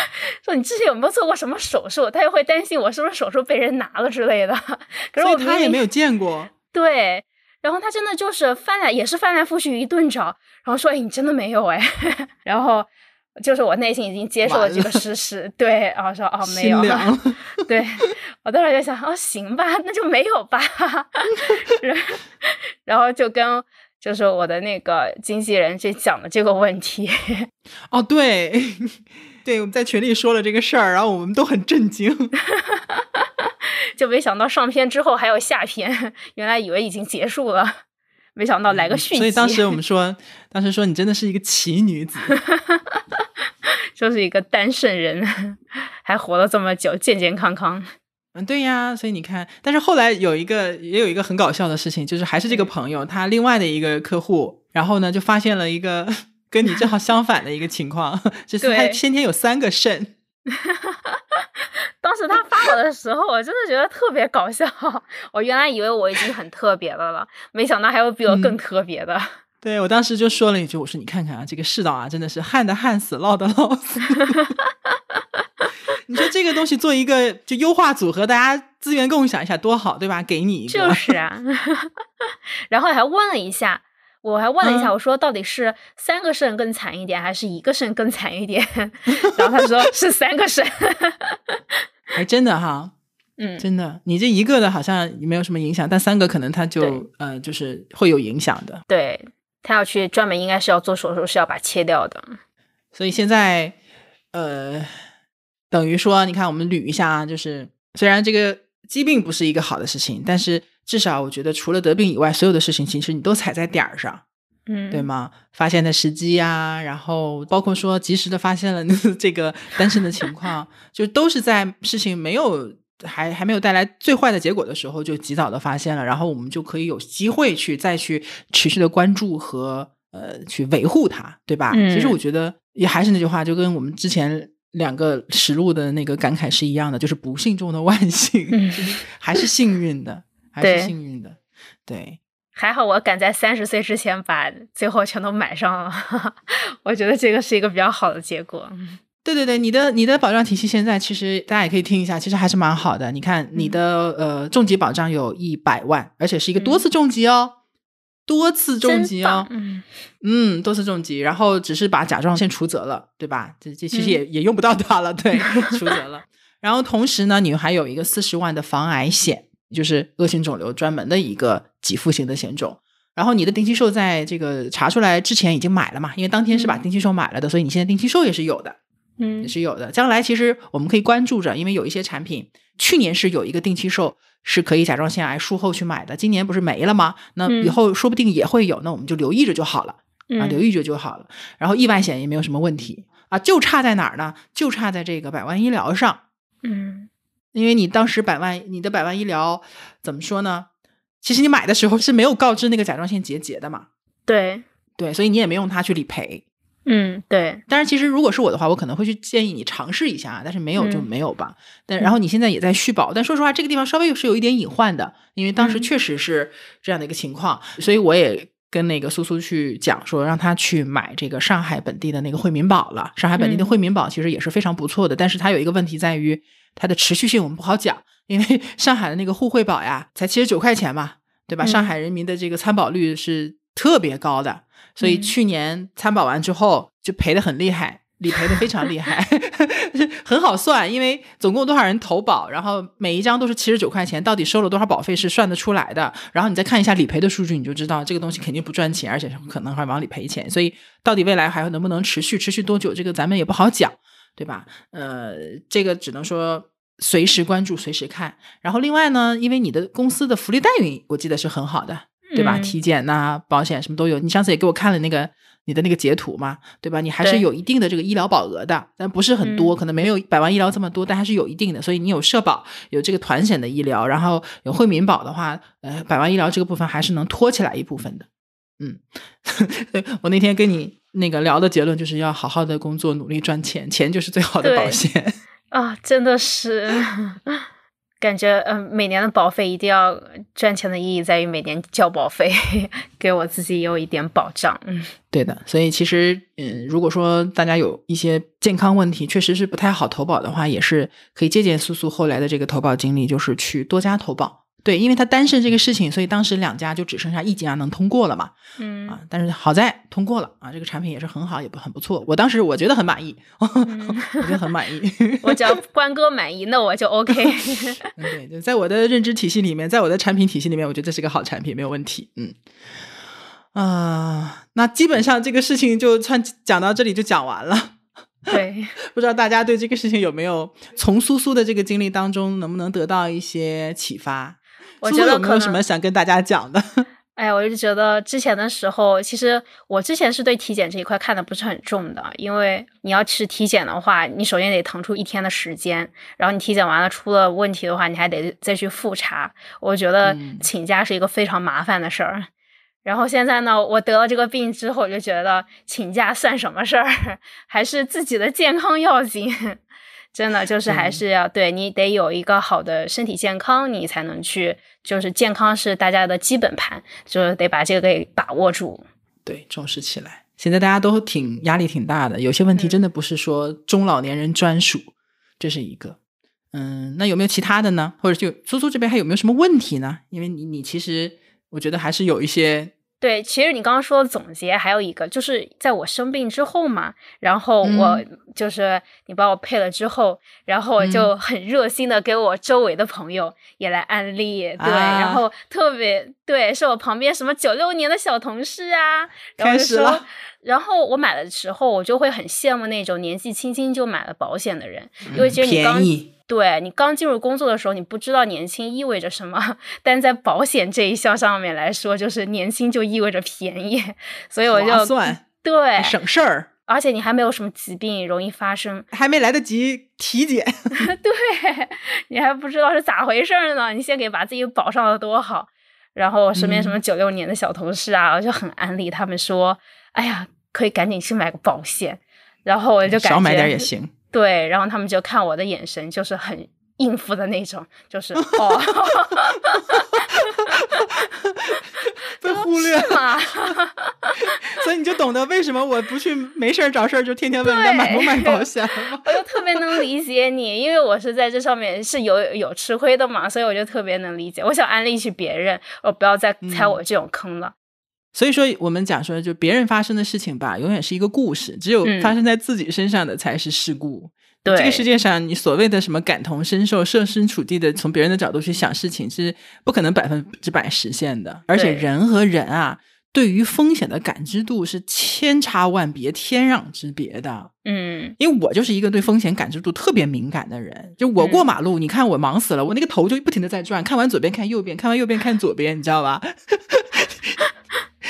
说你之前有没有做过什么手术？”他又会担心我是不是手术被人拿了之类的。可是我他也没有见过。对，然后他真的就是翻来也是翻来覆去一顿找，然后说：“哎，你真的没有哎。”然后就是我内心已经接受了这个事实，对，然后说：“哦，没有。”对，我当时就想：“哦，行吧，那就没有吧。”然后就跟。就是我的那个经纪人去讲的这个问题，哦，对，对，我们在群里说了这个事儿，然后我们都很震惊，就没想到上篇之后还有下篇，原来以为已经结束了，没想到来个续集。所以当时我们说，当时说你真的是一个奇女子，就是一个单身人，还活了这么久，健健康康。嗯，对呀，所以你看，但是后来有一个也有一个很搞笑的事情，就是还是这个朋友，他另外的一个客户，然后呢就发现了一个 跟你正好相反的一个情况，就是他先天有三个肾。当时他发我的时候，我真的觉得特别搞笑。我原来以为我已经很特别的了，没想到还有比我更特别的。对我当时就说了一句：“我说你看看啊，这个世道啊，真的是旱的旱死，涝的涝死。”你说这个东西做一个就优化组合，大家资源共享一下多好，对吧？给你一个就是啊。然后还问了一下，我还问了一下，我说到底是三个肾更惨一点，还是一个肾更惨一点？然后他说 是三个肾。还真的哈，嗯，真的，你这一个的好像没有什么影响，但三个可能他就呃就是会有影响的。对他要去专门应该是要做手术，是要把切掉的。所以现在呃。等于说，你看，我们捋一下啊，就是虽然这个疾病不是一个好的事情，但是至少我觉得，除了得病以外，所有的事情其实你都踩在点儿上，嗯，对吗？发现的时机呀，然后包括说及时的发现了 这个单身的情况，就都是在事情没有还还没有带来最坏的结果的时候，就及早的发现了，然后我们就可以有机会去再去持续的关注和呃去维护它，对吧？其实我觉得也还是那句话，就跟我们之前。两个实录的那个感慨是一样的，就是不幸中的万幸，还是幸运的，还是幸运的，对。还好我赶在三十岁之前把最后全都买上了，我觉得这个是一个比较好的结果。对对对，你的你的保障体系现在其实大家也可以听一下，其实还是蛮好的。你看你的呃重疾保障有一百万，而且是一个多次重疾哦，多次重疾哦，嗯嗯，多次重疾，然后只是把甲状腺除责了，对吧？这这其实也也用不到它了，对，除责了。然后同时呢，你还有一个四十万的防癌险。就是恶性肿瘤专门的一个给付型的险种，然后你的定期寿在这个查出来之前已经买了嘛？因为当天是把定期寿买了的，所以你现在定期寿也是有的，嗯，也是有的。将来其实我们可以关注着，因为有一些产品去年是有一个定期寿是可以甲状腺癌术后去买的，今年不是没了吗？那以后说不定也会有，那我们就留意着就好了啊，留意着就好了。然后意外险也没有什么问题啊，就差在哪儿呢？就差在这个百万医疗上，嗯。因为你当时百万，你的百万医疗怎么说呢？其实你买的时候是没有告知那个甲状腺结节的嘛？对对，所以你也没用它去理赔。嗯，对。但是其实如果是我的话，我可能会去建议你尝试一下，但是没有就没有吧。但然后你现在也在续保，但说实话，这个地方稍微是有一点隐患的，因为当时确实是这样的一个情况，所以我也跟那个苏苏去讲说，让他去买这个上海本地的那个惠民保了。上海本地的惠民保其实也是非常不错的，但是它有一个问题在于。它的持续性我们不好讲，因为 上海的那个互惠保呀，才七十九块钱嘛，对吧？上海人民的这个参保率是特别高的，所以去年参保完之后就赔的很厉害，理赔的非常厉害，很好算，因为总共多少人投保，然后每一张都是七十九块钱，到底收了多少保费是算得出来的。然后你再看一下理赔的数据，你就知道这个东西肯定不赚钱，而且可能还往里赔钱。所以到底未来还能不能持续，持续多久，这个咱们也不好讲。对吧？呃，这个只能说随时关注，随时看。然后另外呢，因为你的公司的福利待遇，我记得是很好的，对吧？体检呐、保险什么都有。你上次也给我看了那个你的那个截图嘛，对吧？你还是有一定的这个医疗保额的，但不是很多，可能没有百万医疗这么多，但还是有一定的。所以你有社保，有这个团险的医疗，然后有惠民保的话，呃，百万医疗这个部分还是能托起来一部分的。嗯，我那天跟你。那个聊的结论就是要好好的工作，努力赚钱，钱就是最好的保险 啊！真的是，感觉嗯，每年的保费一定要赚钱的意义在于每年交保费，给我自己有一点保障。嗯，对的。所以其实嗯，如果说大家有一些健康问题，确实是不太好投保的话，也是可以借鉴苏苏后来的这个投保经历，就是去多家投保。对，因为他单身这个事情，所以当时两家就只剩下一家能通过了嘛。嗯啊，但是好在通过了啊，这个产品也是很好，也不很不错。我当时我觉得很满意，我觉得很满意。我只要 关哥满意，那我就 OK。对，对在我的认知体系里面，在我的产品体系里面，我觉得这是个好产品，没有问题。嗯啊，那基本上这个事情就算讲到这里就讲完了。对，不知道大家对这个事情有没有从苏苏的这个经历当中能不能得到一些启发？我觉得有没有什么想跟大家讲的？哎呀，我就觉得之前的时候，其实我之前是对体检这一块看的不是很重的，因为你要去体检的话，你首先得腾出一天的时间，然后你体检完了出了问题的话，你还得再去复查。我觉得请假是一个非常麻烦的事儿。然后现在呢，我得了这个病之后，我就觉得请假算什么事儿，还是自己的健康要紧。真的就是还是要对你得有一个好的身体健康，你才能去。就是健康是大家的基本盘，就是得把这个给把握住。对，重视起来。现在大家都挺压力挺大的，有些问题真的不是说中老年人专属，这是一个。嗯，那有没有其他的呢？或者就苏苏这边还有没有什么问题呢？因为你你其实我觉得还是有一些。对，其实你刚刚说的总结还有一个，就是在我生病之后嘛，然后我就是你把我配了之后，然后我就很热心的给我周围的朋友也来安利，对，然后特别对，是我旁边什么九六年的小同事啊，然后就说，然后我买的时候，我就会很羡慕那种年纪轻轻就买了保险的人，因为其实你刚。对你刚进入工作的时候，你不知道年轻意味着什么，但在保险这一项上面来说，就是年轻就意味着便宜，所以我就算对省事儿，而且你还没有什么疾病容易发生，还没来得及体检，对你还不知道是咋回事呢，你先给把自己保上了多好。然后我身边什么九六年的小同事啊，我就很安利他们说，哎呀，可以赶紧去买个保险。然后我就感觉少买点也行。对，然后他们就看我的眼神就是很应付的那种，就是 哦，被忽略了？所以你就懂得为什么我不去没事儿找事儿就天天问人家买不买保险了？我就特别能理解你，因为我是在这上面是有有吃亏的嘛，所以我就特别能理解。我想安利去别人，我不要再踩我这种坑了。所以说，我们讲说，就别人发生的事情吧，永远是一个故事，只有发生在自己身上的才是事故。对，这个世界上，你所谓的什么感同身受、设身处地的从别人的角度去想事情，是不可能百分之百实现的。而且人和人啊，对于风险的感知度是千差万别、天壤之别的。嗯，因为我就是一个对风险感知度特别敏感的人，就我过马路，你看我忙死了，我那个头就不停的在转，看完左边看右边，看完右边看左边，你知道吧？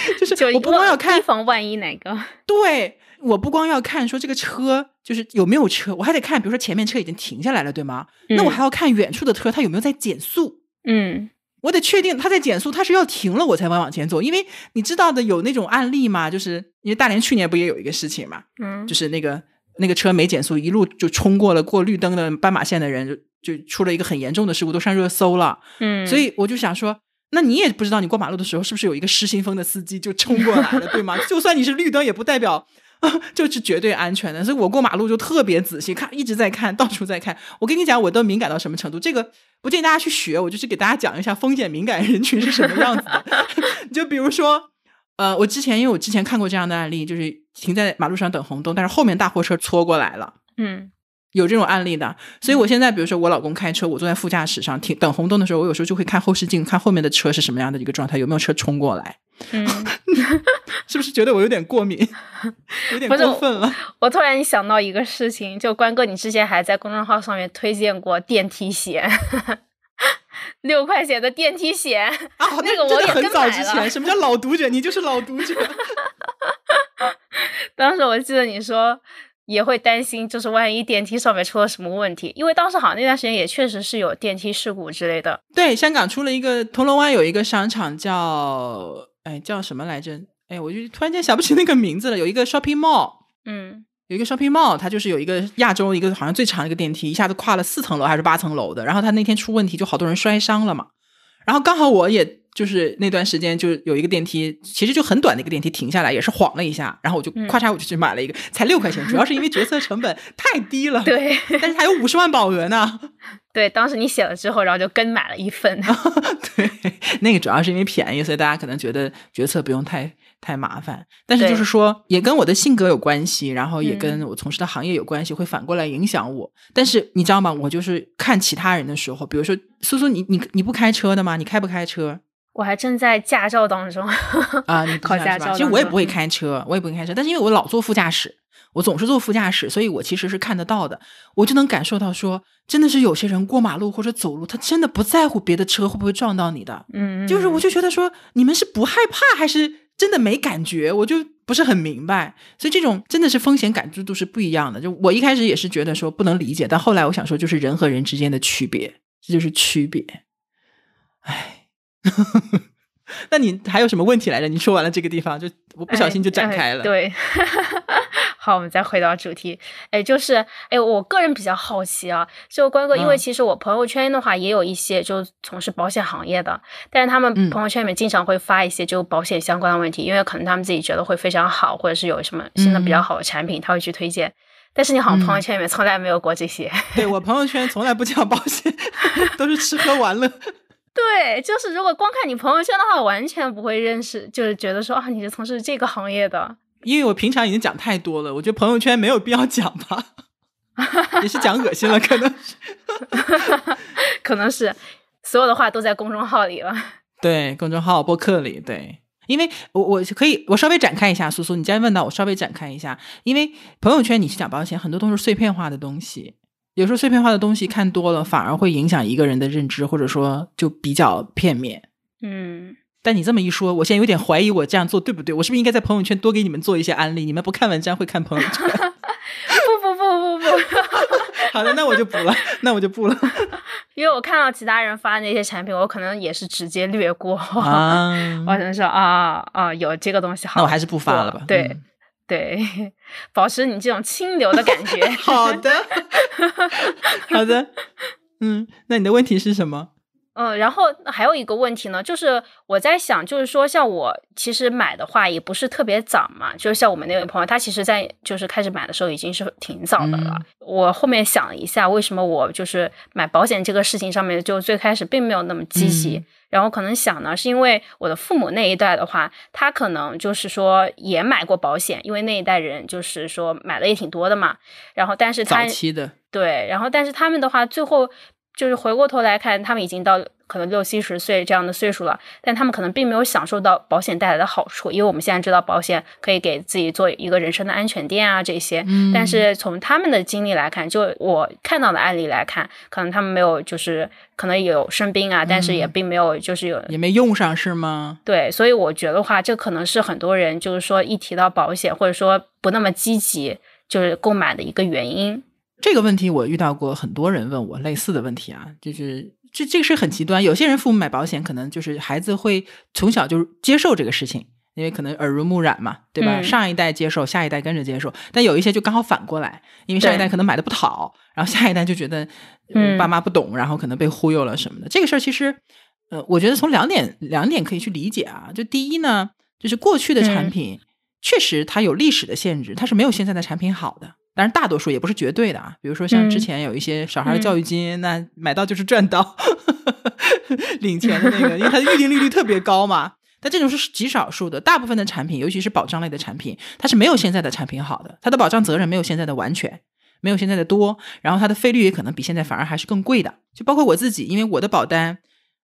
就是我不光要看，以防万一哪个？对，我不光要看说这个车就是有没有车，我还得看，比如说前面车已经停下来了，对吗？那我还要看远处的车，它有没有在减速？嗯，我得确定它在减速，它是要停了我才往往前走。因为你知道的，有那种案例嘛，就是因为大连去年不也有一个事情嘛，嗯，就是那个那个车没减速，一路就冲过了过绿灯的斑马线的人，就就出了一个很严重的事故，都上热搜了。嗯，所以我就想说。那你也不知道，你过马路的时候是不是有一个失心疯的司机就冲过来了，对吗？就算你是绿灯，也不代表 就是绝对安全的。所以我过马路就特别仔细看，一直在看到处在看。我跟你讲，我都敏感到什么程度？这个不建议大家去学，我就是给大家讲一下风险敏感人群是什么样子的。就比如说，呃，我之前因为我之前看过这样的案例，就是停在马路上等红灯，但是后面大货车搓过来了，嗯。有这种案例的，所以我现在比如说我老公开车，我坐在副驾驶上停等红灯的时候，我有时候就会看后视镜，看后面的车是什么样的一个状态，有没有车冲过来。嗯，是不是觉得我有点过敏，有点过分了？我突然想到一个事情，就关哥，你之前还在公众号上面推荐过电梯险，六块钱的电梯险啊，那个我也很早之前。什么叫老读者？你就是老读者。当时我记得你说。也会担心，就是万一电梯上面出了什么问题，因为当时好像那段时间也确实是有电梯事故之类的。对，香港出了一个铜锣湾有一个商场叫哎叫什么来着？哎，我就突然间想不起那个名字了。有一个 shopping mall，嗯，有一个 shopping mall，它就是有一个亚洲一个好像最长的一个电梯，一下子跨了四层楼还是八层楼的。然后它那天出问题，就好多人摔伤了嘛。然后刚好我也。就是那段时间，就有一个电梯，其实就很短的一个电梯停下来，也是晃了一下，然后我就咔嚓我就去买了一个，才六块钱，主要是因为决策成本太低了。对，但是还有五十万保额呢。对，当时你写了之后，然后就跟买了一份。对，那个主要是因为便宜，所以大家可能觉得决策不用太太麻烦。但是就是说，也跟我的性格有关系，然后也跟我从事的行业有关系，会反过来影响我。但是你知道吗？我就是看其他人的时候，比如说苏苏，你你你不开车的吗？你开不开车？我还正在驾照当中啊，你考驾照。其实我也不会开车，我也不会开车，但是因为我老坐副驾驶，我总是坐副驾驶，所以我其实是看得到的，我就能感受到说，真的是有些人过马路或者走路，他真的不在乎别的车会不会撞到你的。嗯，就是我就觉得说，你们是不害怕还是真的没感觉？我就不是很明白。所以这种真的是风险感知度是不一样的。就我一开始也是觉得说不能理解，但后来我想说，就是人和人之间的区别，这就是区别。唉。那你还有什么问题来着？你说完了这个地方，就我不小心就展开了。对，好，我们再回到主题。哎，就是哎，我个人比较好奇啊，就关哥，因为其实我朋友圈的话也有一些就从事保险行业的，但是他们朋友圈里面经常会发一些就保险相关的问题，因为可能他们自己觉得会非常好，或者是有什么新的比较好的产品，他会去推荐。但是你好像朋友圈里面从来没有过这些。对我朋友圈从来不讲保险，都是吃喝玩乐。对，就是如果光看你朋友圈的话，完全不会认识，就是觉得说啊，你是从事这个行业的。因为我平常已经讲太多了，我觉得朋友圈没有必要讲吧，也是讲恶心了，可能是，可能是所有的话都在公众号里了。对，公众号、播客里，对，因为我我可以我稍微展开一下，苏苏，你既然问到我，稍微展开一下，因为朋友圈你去讲保险，很多都是碎片化的东西。有时候碎片化的东西看多了，反而会影响一个人的认知，或者说就比较片面。嗯，但你这么一说，我现在有点怀疑我这样做对不对？我是不是应该在朋友圈多给你们做一些安利？你们不看文章会看朋友圈？不不不不不，好的，那我就补了，那我就不了。因为我看到其他人发那些产品，我可能也是直接略过。啊，我可能说啊啊，有这个东西好，那我还是不发了吧。对。对，保持你这种清流的感觉。好的，好的，嗯，那你的问题是什么？嗯，然后还有一个问题呢，就是我在想，就是说，像我其实买的话也不是特别早嘛，就是像我们那位朋友，他其实在就是开始买的时候已经是挺早的了。我后面想了一下，为什么我就是买保险这个事情上面，就最开始并没有那么积极。然后可能想呢，是因为我的父母那一代的话，他可能就是说也买过保险，因为那一代人就是说买的也挺多的嘛。然后，但是他早期的对，然后但是他们的话，最后。就是回过头来看，他们已经到可能六七十岁这样的岁数了，但他们可能并没有享受到保险带来的好处，因为我们现在知道保险可以给自己做一个人生的安全垫啊这些。嗯。但是从他们的经历来看，就我看到的案例来看，可能他们没有就是可能有生病啊，但是也并没有就是有也没用上是吗？对，所以我觉得话，这可能是很多人就是说一提到保险或者说不那么积极就是购买的一个原因。这个问题我遇到过很多人问我类似的问题啊，就是这这个是很极端。有些人父母买保险，可能就是孩子会从小就接受这个事情，因为可能耳濡目染嘛，对吧？上一代接受，下一代跟着接受。但有一些就刚好反过来，因为上一代可能买的不好，然后下一代就觉得嗯爸妈不懂，然后可能被忽悠了什么的。这个事儿其实，呃，我觉得从两点两点可以去理解啊。就第一呢，就是过去的产品确实它有历史的限制，它是没有现在的产品好的。但是大多数也不是绝对的啊，比如说像之前有一些小孩的教育金，那买到就是赚到，领钱的那个，因为它的预定利率特别高嘛。但这种是极少数的，大部分的产品，尤其是保障类的产品，它是没有现在的产品好的，它的保障责任没有现在的完全，没有现在的多，然后它的费率也可能比现在反而还是更贵的。就包括我自己，因为我的保单，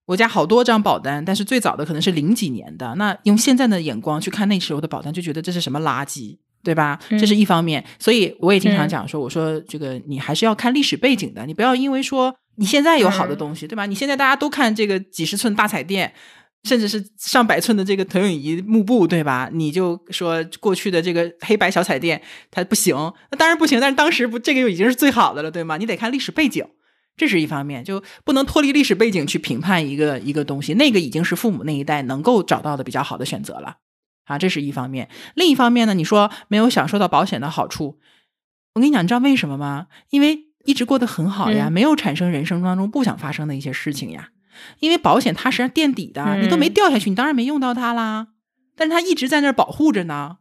我家好多张保单，但是最早的可能是零几年的，那用现在的眼光去看那时候的保单，就觉得这是什么垃圾。对吧？这是一方面，所以我也经常讲说，我说这个你还是要看历史背景的，你不要因为说你现在有好的东西，对吧？你现在大家都看这个几十寸大彩电，甚至是上百寸的这个投影仪幕布，对吧？你就说过去的这个黑白小彩电它不行，那当然不行。但是当时不这个就已经是最好的了，对吗？你得看历史背景，这是一方面，就不能脱离历史背景去评判一个一个东西，那个已经是父母那一代能够找到的比较好的选择了。啊，这是一方面。另一方面呢，你说没有享受到保险的好处，我跟你讲，你知道为什么吗？因为一直过得很好呀，没有产生人生当中不想发生的一些事情呀。因为保险它实际上垫底的，你都没掉下去，你当然没用到它啦。但是它一直在那儿保护着呢。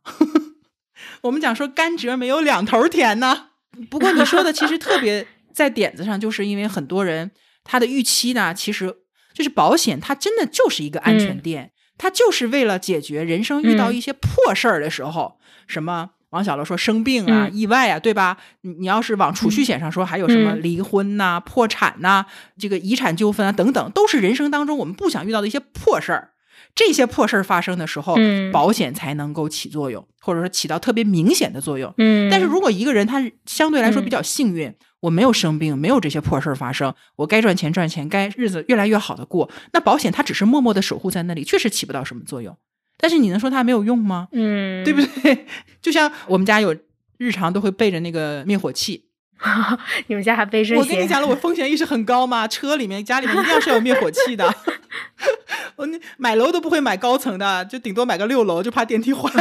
我们讲说甘蔗没有两头甜呢。不过你说的其实特别在点子上，就是因为很多人他的预期呢，其实就是保险它真的就是一个安全垫。他就是为了解决人生遇到一些破事儿的时候，什么王小乐说生病啊、意外啊，对吧？你你要是往储蓄险上说，还有什么离婚呐、破产呐、这个遗产纠纷啊等等，都是人生当中我们不想遇到的一些破事儿。这些破事儿发生的时候，保险才能够起作用，或者说起到特别明显的作用。嗯，但是如果一个人他相对来说比较幸运。我没有生病，没有这些破事儿发生，我该赚钱赚钱，该日子越来越好的过。那保险它只是默默的守护在那里，确实起不到什么作用。但是你能说它没有用吗？嗯，对不对？就像我们家有日常都会备着那个灭火器，你们家还备这些？我跟你讲了，我风险意识很高嘛，车里面、家里面一定要是有灭火器的。我买楼都不会买高层的，就顶多买个六楼，就怕电梯坏。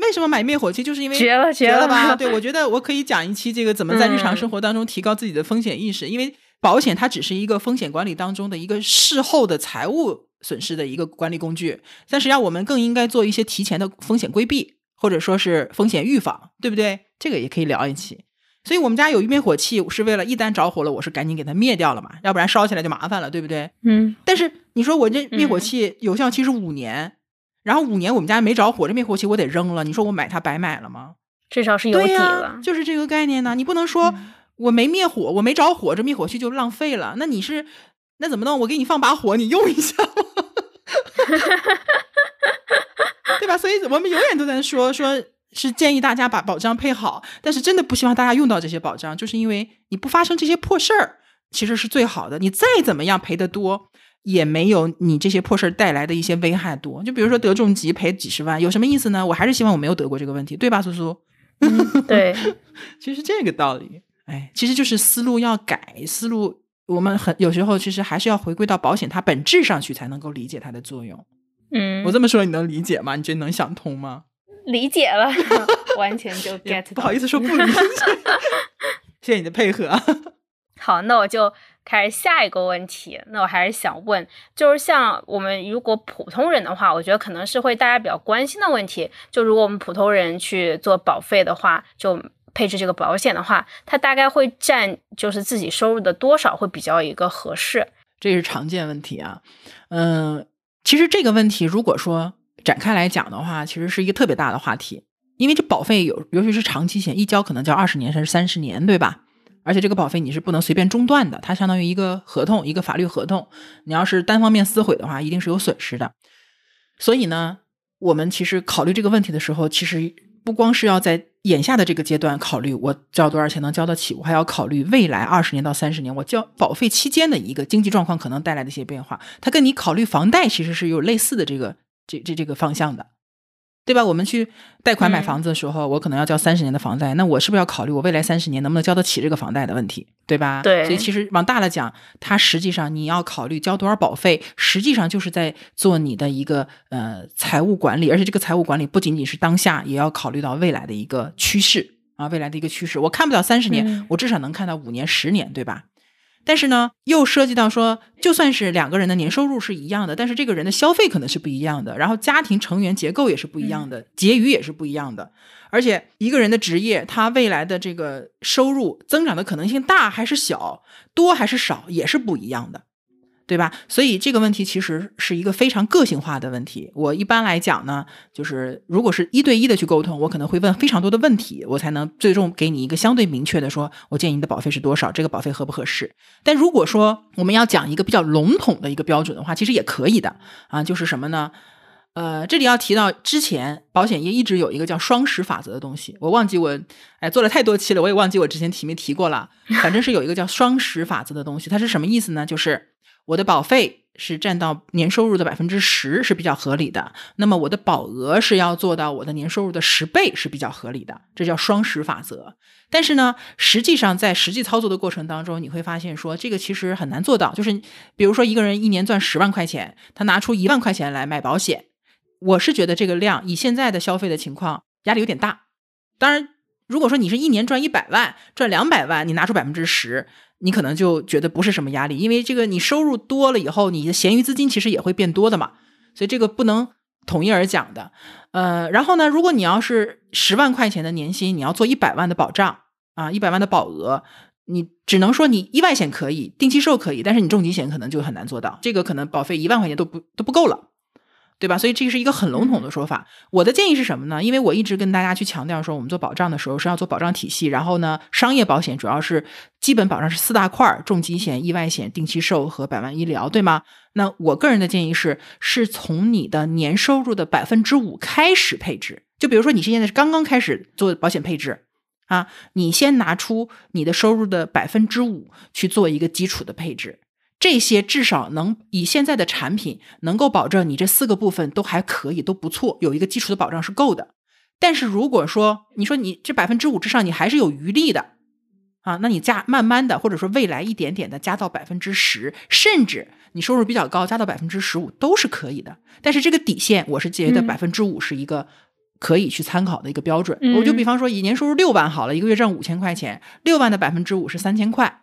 为什么买灭火器？就是因为绝了绝了吧？对，我觉得我可以讲一期这个怎么在日常生活当中提高自己的风险意识。因为保险它只是一个风险管理当中的一个事后的财务损失的一个管理工具，但实际上我们更应该做一些提前的风险规避，或者说是风险预防，对不对？这个也可以聊一期。所以我们家有灭火器，是为了一旦着火了，我是赶紧给它灭掉了嘛，要不然烧起来就麻烦了，对不对？嗯。但是你说我这灭火器有效期是五年。然后五年我们家没着火，这灭火器我得扔了。你说我买它白买了吗？至少是有底了，就是这个概念呢。你不能说我没灭火，我没着火，这灭火器就浪费了。那你是那怎么弄？我给你放把火，你用一下，对吧？所以我们永远都在说，说是建议大家把保障配好，但是真的不希望大家用到这些保障，就是因为你不发生这些破事儿，其实是最好的。你再怎么样赔的多。也没有你这些破事儿带来的一些危害多，就比如说得重疾赔几十万，有什么意思呢？我还是希望我没有得过这个问题，对吧，苏苏？对，其实这个道理，哎，其实就是思路要改，思路我们很有时候其实还是要回归到保险它本质上去，才能够理解它的作用。嗯，我这么说你能理解吗？你觉得能想通吗？理解了，完全就 get 不好意思说不理解，谢谢你的配合。好，那我就开始下一个问题。那我还是想问，就是像我们如果普通人的话，我觉得可能是会大家比较关心的问题。就如果我们普通人去做保费的话，就配置这个保险的话，它大概会占就是自己收入的多少会比较一个合适？这是常见问题啊。嗯，其实这个问题如果说展开来讲的话，其实是一个特别大的话题，因为这保费有，尤其是长期险，一交可能交二十年甚至三十年，对吧？而且这个保费你是不能随便中断的，它相当于一个合同，一个法律合同。你要是单方面撕毁的话，一定是有损失的。所以呢，我们其实考虑这个问题的时候，其实不光是要在眼下的这个阶段考虑我交多少钱能交得起，我还要考虑未来二十年到三十年我交保费期间的一个经济状况可能带来的一些变化。它跟你考虑房贷其实是有类似的这个这这这个方向的。对吧？我们去贷款买房子的时候，我可能要交三十年的房贷，那我是不是要考虑我未来三十年能不能交得起这个房贷的问题？对吧？对。所以其实往大了讲，它实际上你要考虑交多少保费，实际上就是在做你的一个呃财务管理，而且这个财务管理不仅仅是当下，也要考虑到未来的一个趋势啊，未来的一个趋势。我看不了三十年，我至少能看到五年、十年，对吧？但是呢，又涉及到说，就算是两个人的年收入是一样的，但是这个人的消费可能是不一样的，然后家庭成员结构也是不一样的，结余也是不一样的，而且一个人的职业，他未来的这个收入增长的可能性大还是小，多还是少，也是不一样的。对吧？所以这个问题其实是一个非常个性化的问题。我一般来讲呢，就是如果是一对一的去沟通，我可能会问非常多的问题，我才能最终给你一个相对明确的说，我建议你的保费是多少，这个保费合不合适。但如果说我们要讲一个比较笼统的一个标准的话，其实也可以的啊。就是什么呢？呃，这里要提到之前保险业一直有一个叫双十法则的东西，我忘记我哎做了太多期了，我也忘记我之前提没提过了。反正是有一个叫双十法则的东西，它是什么意思呢？就是。我的保费是占到年收入的百分之十是比较合理的，那么我的保额是要做到我的年收入的十倍是比较合理的，这叫双十法则。但是呢，实际上在实际操作的过程当中，你会发现说这个其实很难做到。就是比如说一个人一年赚十万块钱，他拿出一万块钱来买保险，我是觉得这个量以现在的消费的情况压力有点大。当然，如果说你是一年赚一百万、赚两百万，你拿出百分之十。你可能就觉得不是什么压力，因为这个你收入多了以后，你的闲余资金其实也会变多的嘛，所以这个不能统一而讲的。呃，然后呢，如果你要是十万块钱的年薪，你要做一百万的保障啊，一百万的保额，你只能说你意外险可以，定期寿可以，但是你重疾险可能就很难做到，这个可能保费一万块钱都不都不够了。对吧？所以这是一个很笼统的说法。我的建议是什么呢？因为我一直跟大家去强调说，我们做保障的时候是要做保障体系。然后呢，商业保险主要是基本保障是四大块儿：重疾险、意外险、定期寿和百万医疗，对吗？那我个人的建议是，是从你的年收入的百分之五开始配置。就比如说你现在是刚刚开始做保险配置啊，你先拿出你的收入的百分之五去做一个基础的配置。这些至少能以现在的产品能够保证你这四个部分都还可以，都不错，有一个基础的保障是够的。但是如果说你说你这百分之五之上你还是有余力的啊，那你加慢慢的或者说未来一点点的加到百分之十，甚至你收入比较高加到百分之十五都是可以的。但是这个底线我是觉得百分之五是一个可以去参考的一个标准。我就比方说以年收入六万好了，一个月挣五千块钱，六万的百分之五是三千块。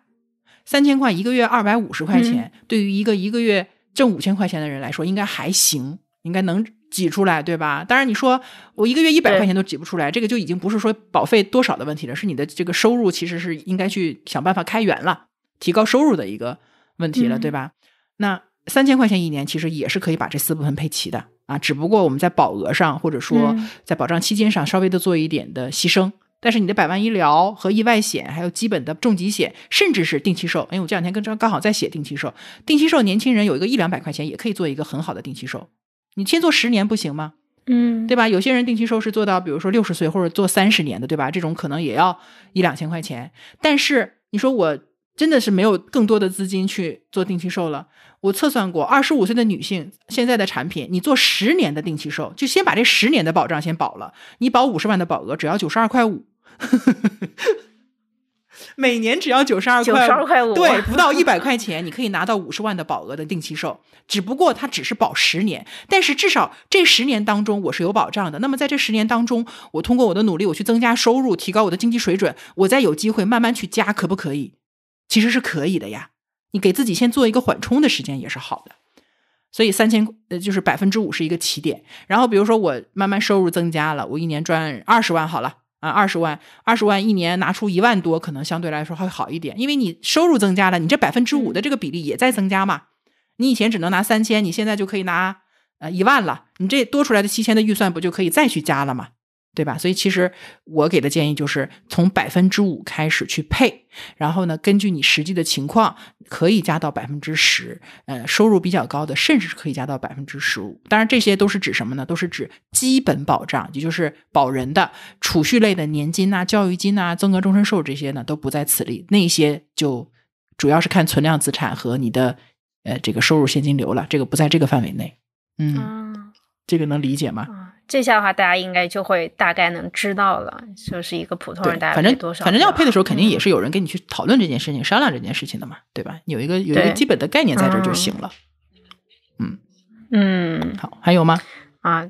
三千块一个月，二百五十块钱，对于一个一个月挣五千块钱的人来说，应该还行，应该能挤出来，对吧？当然，你说我一个月一百块钱都挤不出来，这个就已经不是说保费多少的问题了，是你的这个收入其实是应该去想办法开源了，提高收入的一个问题了，对吧？那三千块钱一年其实也是可以把这四部分配齐的啊，只不过我们在保额上或者说在保障期间上稍微的做一点的牺牲。但是你的百万医疗和意外险，还有基本的重疾险，甚至是定期寿，因为，我这两天跟张刚好在写定期寿。定期寿，年轻人有一个一两百块钱也可以做一个很好的定期寿。你先做十年不行吗？嗯，对吧？有些人定期寿是做到，比如说六十岁或者做三十年的，对吧？这种可能也要一两千块钱。但是你说我真的是没有更多的资金去做定期寿了。我测算过，二十五岁的女性现在的产品，你做十年的定期寿，就先把这十年的保障先保了，你保五十万的保额只要九十二块五。每年只要九十二九十二块五，对，不到一百块钱，你可以拿到五十万的保额的定期寿。只不过它只是保十年，但是至少这十年当中我是有保障的。那么在这十年当中，我通过我的努力，我去增加收入，提高我的经济水准，我再有机会慢慢去加，可不可以？其实是可以的呀。你给自己先做一个缓冲的时间也是好的。所以三千呃就是百分之五是一个起点。然后比如说我慢慢收入增加了，我一年赚二十万好了。啊，二十万，二十万一年拿出一万多，可能相对来说会好一点，因为你收入增加了，你这百分之五的这个比例也在增加嘛。你以前只能拿三千，你现在就可以拿呃一万了，你这多出来的七千的预算不就可以再去加了吗？对吧？所以其实我给的建议就是从百分之五开始去配，然后呢，根据你实际的情况可以加到百分之十。呃，收入比较高的，甚至是可以加到百分之十五。当然，这些都是指什么呢？都是指基本保障，也就是保人的储蓄类的年金呐、教育金呐、增额终身寿这些呢，都不在此例。那些就主要是看存量资产和你的呃这个收入现金流了，这个不在这个范围内。嗯，这个能理解吗？这下的话，大家应该就会大概能知道了，就是一个普通人大概反正多少。反正要配的时候，肯定也是有人跟你去讨论这件事情、商量这件事情的嘛，对吧？有一个有一个基本的概念在这就行了。嗯嗯，好，还有吗？啊，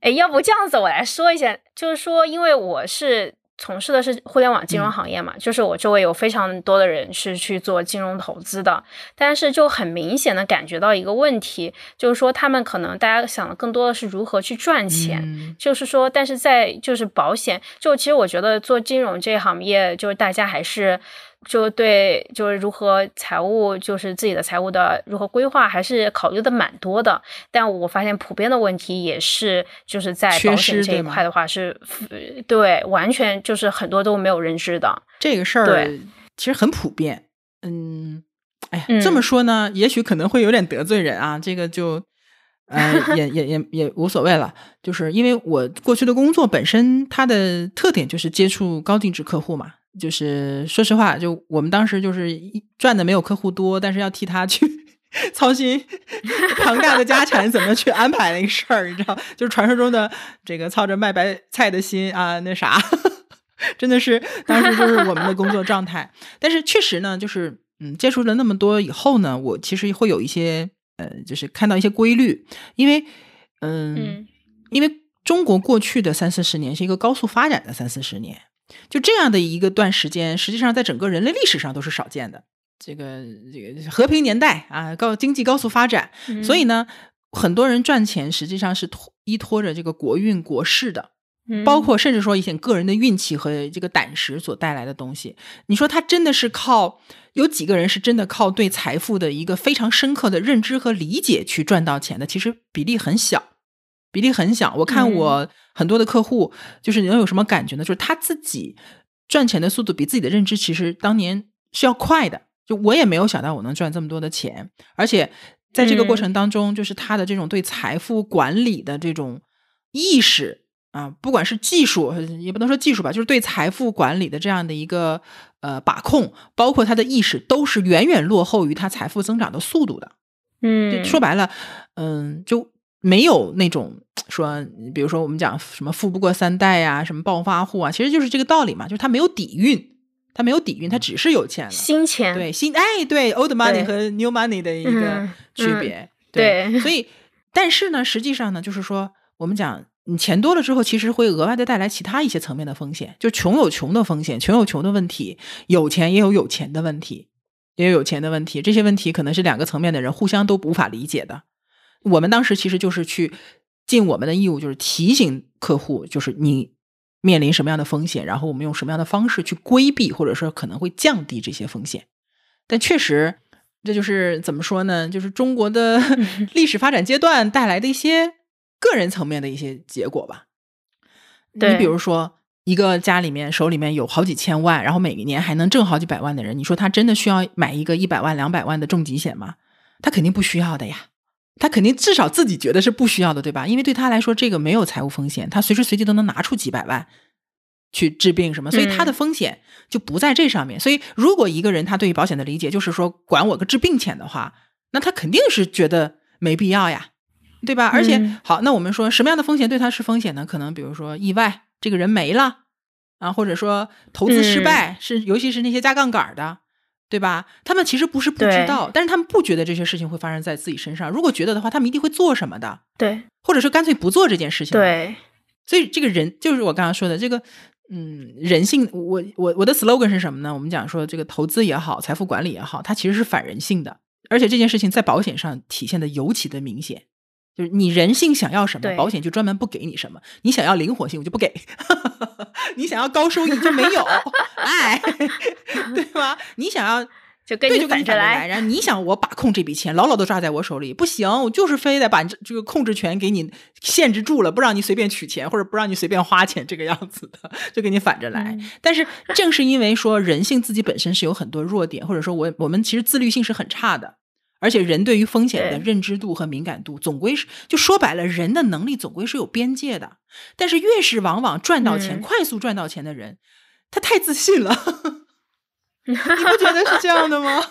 哎，要不这样子我来说一下，就是说，因为我是。从事的是互联网金融行业嘛，就是我周围有非常多的人是去做金融投资的，但是就很明显的感觉到一个问题，就是说他们可能大家想的更多的是如何去赚钱，就是说，但是在就是保险，就其实我觉得做金融这行业，就是大家还是。就对，就是如何财务，就是自己的财务的如何规划，还是考虑的蛮多的。但我发现普遍的问题也是，就是在保险这一块的话，是对，完全就是很多都没有认知的这个事儿，其实很普遍。嗯，哎呀，这么说呢，也许可能会有点得罪人啊。这个就，呃，也也也也无所谓了。就是因为我过去的工作本身，它的特点就是接触高净值客户嘛。就是说实话，就我们当时就是赚的没有客户多，但是要替他去 操心 庞大的家产怎么去安排那个事儿，你知道？就是传说中的这个操着卖白菜的心啊，那啥，真的是当时就是我们的工作状态。但是确实呢，就是嗯，接触了那么多以后呢，我其实会有一些呃，就是看到一些规律，因为嗯，因为中国过去的三四十年是一个高速发展的三四十年。就这样的一个段时间，实际上在整个人类历史上都是少见的。这个这个和平年代啊，高经济高速发展，所以呢，很多人赚钱实际上是托依托着这个国运国势的，包括甚至说一些个人的运气和这个胆识所带来的东西。你说他真的是靠有几个人是真的靠对财富的一个非常深刻的认知和理解去赚到钱的？其实比例很小。比例很小，我看我很多的客户，就是能有什么感觉呢？就是他自己赚钱的速度比自己的认知其实当年是要快的。就我也没有想到我能赚这么多的钱，而且在这个过程当中，就是他的这种对财富管理的这种意识啊，不管是技术，也不能说技术吧，就是对财富管理的这样的一个呃把控，包括他的意识，都是远远落后于他财富增长的速度的。嗯，说白了，嗯，就。没有那种说，比如说我们讲什么富不过三代呀，什么暴发户啊，其实就是这个道理嘛，就是他没有底蕴，他没有底蕴，他只是有钱了，新钱，对新哎对 old money 和 new money 的一个区别，对，所以但是呢，实际上呢，就是说我们讲你钱多了之后，其实会额外的带来其他一些层面的风险，就穷有穷的风险，穷有穷的问题，有钱也有有钱的问题，也有有钱的问题，这些问题可能是两个层面的人互相都无法理解的。我们当时其实就是去尽我们的义务，就是提醒客户，就是你面临什么样的风险，然后我们用什么样的方式去规避，或者说可能会降低这些风险。但确实，这就是怎么说呢？就是中国的 历史发展阶段带来的一些个人层面的一些结果吧。你比如说，一个家里面手里面有好几千万，然后每年还能挣好几百万的人，你说他真的需要买一个一百万、两百万的重疾险吗？他肯定不需要的呀。他肯定至少自己觉得是不需要的，对吧？因为对他来说，这个没有财务风险，他随时随地都能拿出几百万去治病什么，所以他的风险就不在这上面。所以，如果一个人他对于保险的理解就是说管我个治病钱的话，那他肯定是觉得没必要呀，对吧？而且，好，那我们说什么样的风险对他是风险呢？可能比如说意外，这个人没了啊，或者说投资失败，是尤其是那些加杠杆的，对吧？他们其实不是不知道，但是他们不觉得这些事情会发生在自己身上。如果觉得的话，他们一定会做什么的，对，或者说干脆不做这件事情。对，所以这个人就是我刚刚说的这个，嗯，人性。我我我的 slogan 是什么呢？我们讲说这个投资也好，财富管理也好，它其实是反人性的，而且这件事情在保险上体现的尤其的明显。就是你人性想要什么，保险就专门不给你什么。你想要灵活性，我就不给；你想要高收益就没有，哎，对吧？你想要就跟你反着来，然后你想我把控这笔钱牢牢的抓在我手里，不行，我就是非得把这这个控制权给你限制住了，不让你随便取钱或者不让你随便花钱，这个样子的，就给你反着来。但是正是因为说人性自己本身是有很多弱点，或者说我我们其实自律性是很差的。而且人对于风险的认知度和敏感度，总归是就说白了，人的能力总归是有边界的。但是越是往往赚到钱、快速赚到钱的人，他太自信了。你不觉得是这样的吗？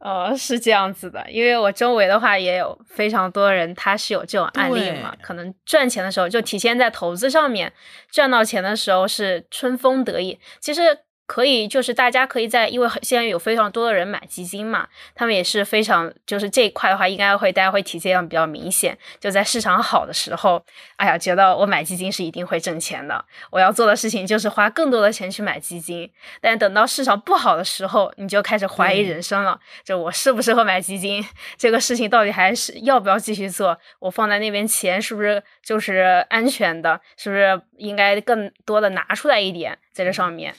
呃，是这样子的，因为我周围的话也有非常多人，他是有这种案例嘛。可能赚钱的时候就体现在投资上面，赚到钱的时候是春风得意。其实。可以，就是大家可以在，因为现在有非常多的人买基金嘛，他们也是非常，就是这一块的话，应该会大家会体现比较明显。就在市场好的时候，哎呀，觉得我买基金是一定会挣钱的，我要做的事情就是花更多的钱去买基金。但等到市场不好的时候，你就开始怀疑人生了，就我适不适合买基金？这个事情到底还是要不要继续做？我放在那边钱是不是就是安全的？是不是应该更多的拿出来一点在这上面？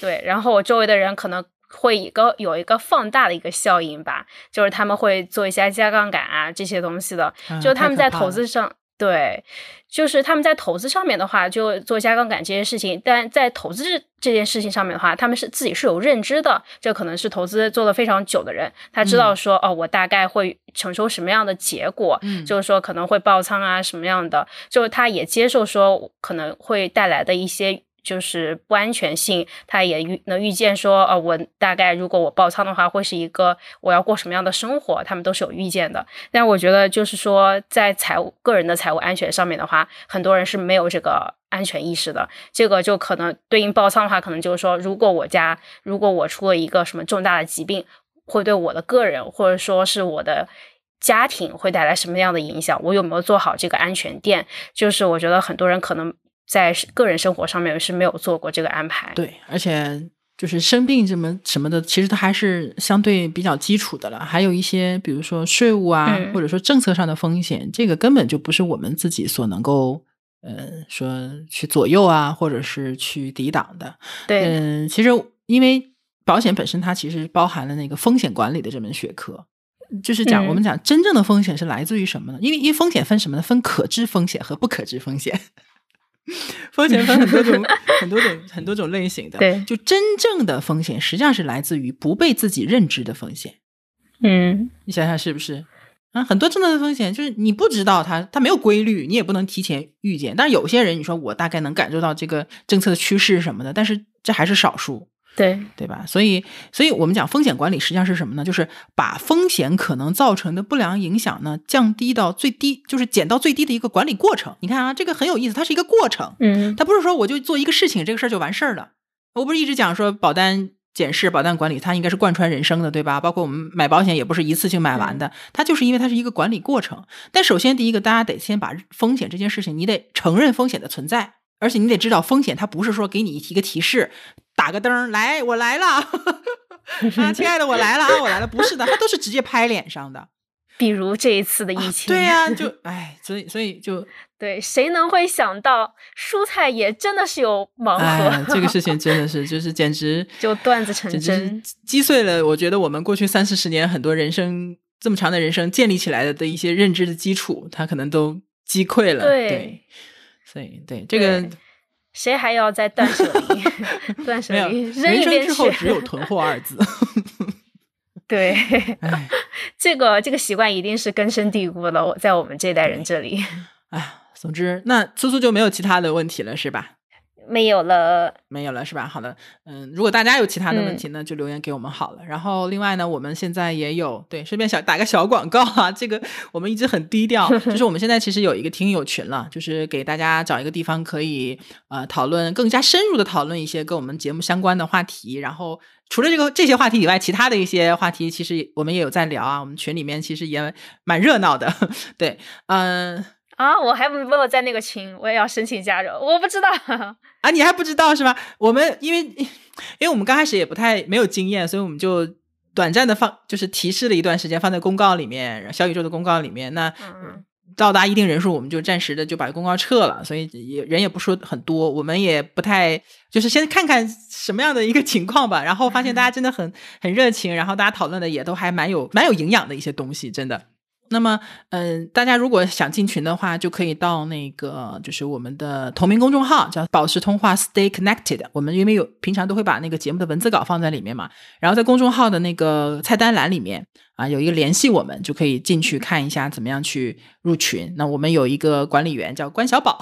对，然后我周围的人可能会一个有一个放大的一个效应吧，就是他们会做一些加杠杆啊这些东西的，就他们在投资上，对，就是他们在投资上面的话，就做加杠杆这些事情，但在投资这件事情上面的话，他们是自己是有认知的，这可能是投资做了非常久的人，他知道说哦，我大概会承受什么样的结果，就是说可能会爆仓啊什么样的，就是他也接受说可能会带来的一些。就是不安全性，他也预能预见说，呃，我大概如果我爆仓的话，会是一个我要过什么样的生活，他们都是有预见的。但我觉得，就是说，在财务个人的财务安全上面的话，很多人是没有这个安全意识的。这个就可能对应爆仓的话，可能就是说，如果我家如果我出了一个什么重大的疾病，会对我的个人或者说是我的家庭会带来什么样的影响？我有没有做好这个安全垫？就是我觉得很多人可能。在个人生活上面是没有做过这个安排，对，而且就是生病什么什么的，其实它还是相对比较基础的了。还有一些，比如说税务啊，或者说政策上的风险，这个根本就不是我们自己所能够呃说去左右啊，或者是去抵挡的。对，嗯，其实因为保险本身它其实包含了那个风险管理的这门学科，就是讲我们讲真正的风险是来自于什么呢？因为因为风险分什么呢？分可知风险和不可知风险。风险分很多种、很多种、很多种类型的。对，就真正的风险实际上是来自于不被自己认知的风险。嗯，你想想是不是？啊，很多真正的风险就是你不知道它，它没有规律，你也不能提前预见。但是有些人，你说我大概能感受到这个政策的趋势什么的，但是这还是少数。对对吧？所以，所以我们讲风险管理实际上是什么呢？就是把风险可能造成的不良影响呢降低到最低，就是减到最低的一个管理过程。你看啊，这个很有意思，它是一个过程。嗯，它不是说我就做一个事情，这个事儿就完事儿了。我不是一直讲说保单检视、保单管理，它应该是贯穿人生的，对吧？包括我们买保险也不是一次性买完的，它就是因为它是一个管理过程。但首先第一个，大家得先把风险这件事情，你得承认风险的存在。而且你得知道，风险它不是说给你一个提示，打个灯来，我来了，啊，亲爱的，我来了啊，我来了，不是的，它都是直接拍脸上的。比如这一次的疫情，对呀，就 哎，所以所以就对，谁能会想到蔬菜也真的是有盲盒？这个事情真的是就是简直就段子成真，击碎了我觉得我们过去三四十年很多人生这么长的人生建立起来的的一些认知的基础，它可能都击溃了。对。所以，对这个，谁还要再断舍离？断舍离，人生之后只有囤货二字。对，这个这个习惯一定是根深蒂固的，在我们这代人这里。哎，总之，那苏苏就没有其他的问题了，是吧？没有了，没有了是吧？好的，嗯，如果大家有其他的问题呢，就留言给我们好了。然后另外呢，我们现在也有对，顺便小打个小广告啊，这个我们一直很低调，就是我们现在其实有一个听友群了，就是给大家找一个地方可以呃讨论更加深入的讨论一些跟我们节目相关的话题。然后除了这个这些话题以外，其他的一些话题其实我们也有在聊啊，我们群里面其实也蛮热闹的。对，嗯。啊，我还没有在那个群，我也要申请加入。我不知道 啊，你还不知道是吧？我们因为因为我们刚开始也不太没有经验，所以我们就短暂的放，就是提示了一段时间，放在公告里面，小宇宙的公告里面。那到达一定人数，我们就暂时的就把公告撤了，所以也人也不说很多，我们也不太就是先看看什么样的一个情况吧。然后发现大家真的很很热情，然后大家讨论的也都还蛮有蛮有营养的一些东西，真的。那么，嗯，大家如果想进群的话，就可以到那个，就是我们的同名公众号，叫“保持通话 ”，Stay Connected。我们因为有平常都会把那个节目的文字稿放在里面嘛，然后在公众号的那个菜单栏里面啊，有一个联系我们，就可以进去看一下怎么样去入群。那我们有一个管理员叫关小宝，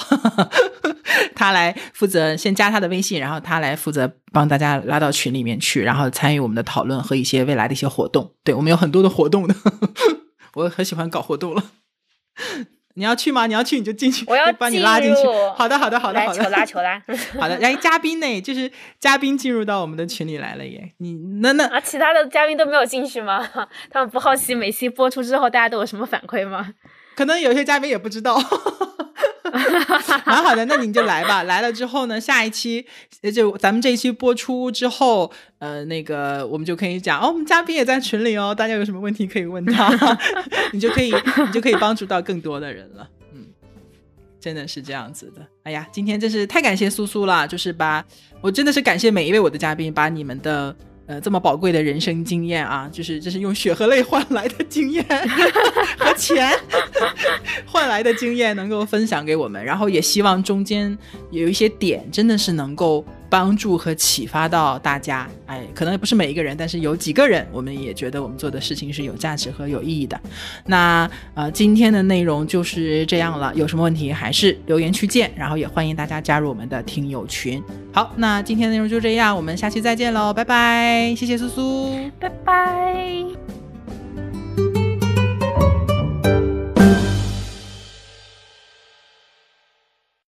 他来负责先加他的微信，然后他来负责帮大家拉到群里面去，然后参与我们的讨论和一些未来的一些活动。对我们有很多的活动的。我很喜欢搞活动了，你要去吗？你要去你就进去，我要把你拉进去。好的，好的，好的，好的。球拉，球拉。好的，来嘉宾呢？就是嘉宾进入到我们的群里来了耶。你那那啊，其他的嘉宾都没有进去吗？他们不好奇每期播出之后大家都有什么反馈吗？可能有些嘉宾也不知道。蛮好的，那你就来吧。来了之后呢，下一期就咱们这一期播出之后，呃，那个我们就可以讲哦，我们嘉宾也在群里哦，大家有什么问题可以问他，你就可以你就可以帮助到更多的人了。嗯，真的是这样子的。哎呀，今天真是太感谢苏苏了，就是把我真的是感谢每一位我的嘉宾，把你们的。呃，这么宝贵的人生经验啊，就是这是用血和泪换来的经验和钱换来的经验，能够分享给我们，然后也希望中间有一些点真的是能够。帮助和启发到大家，哎，可能不是每一个人，但是有几个人，我们也觉得我们做的事情是有价值和有意义的。那呃，今天的内容就是这样了，有什么问题还是留言区见，然后也欢迎大家加入我们的听友群。好，那今天的内容就这样，我们下期再见喽，拜拜，谢谢苏苏，拜拜。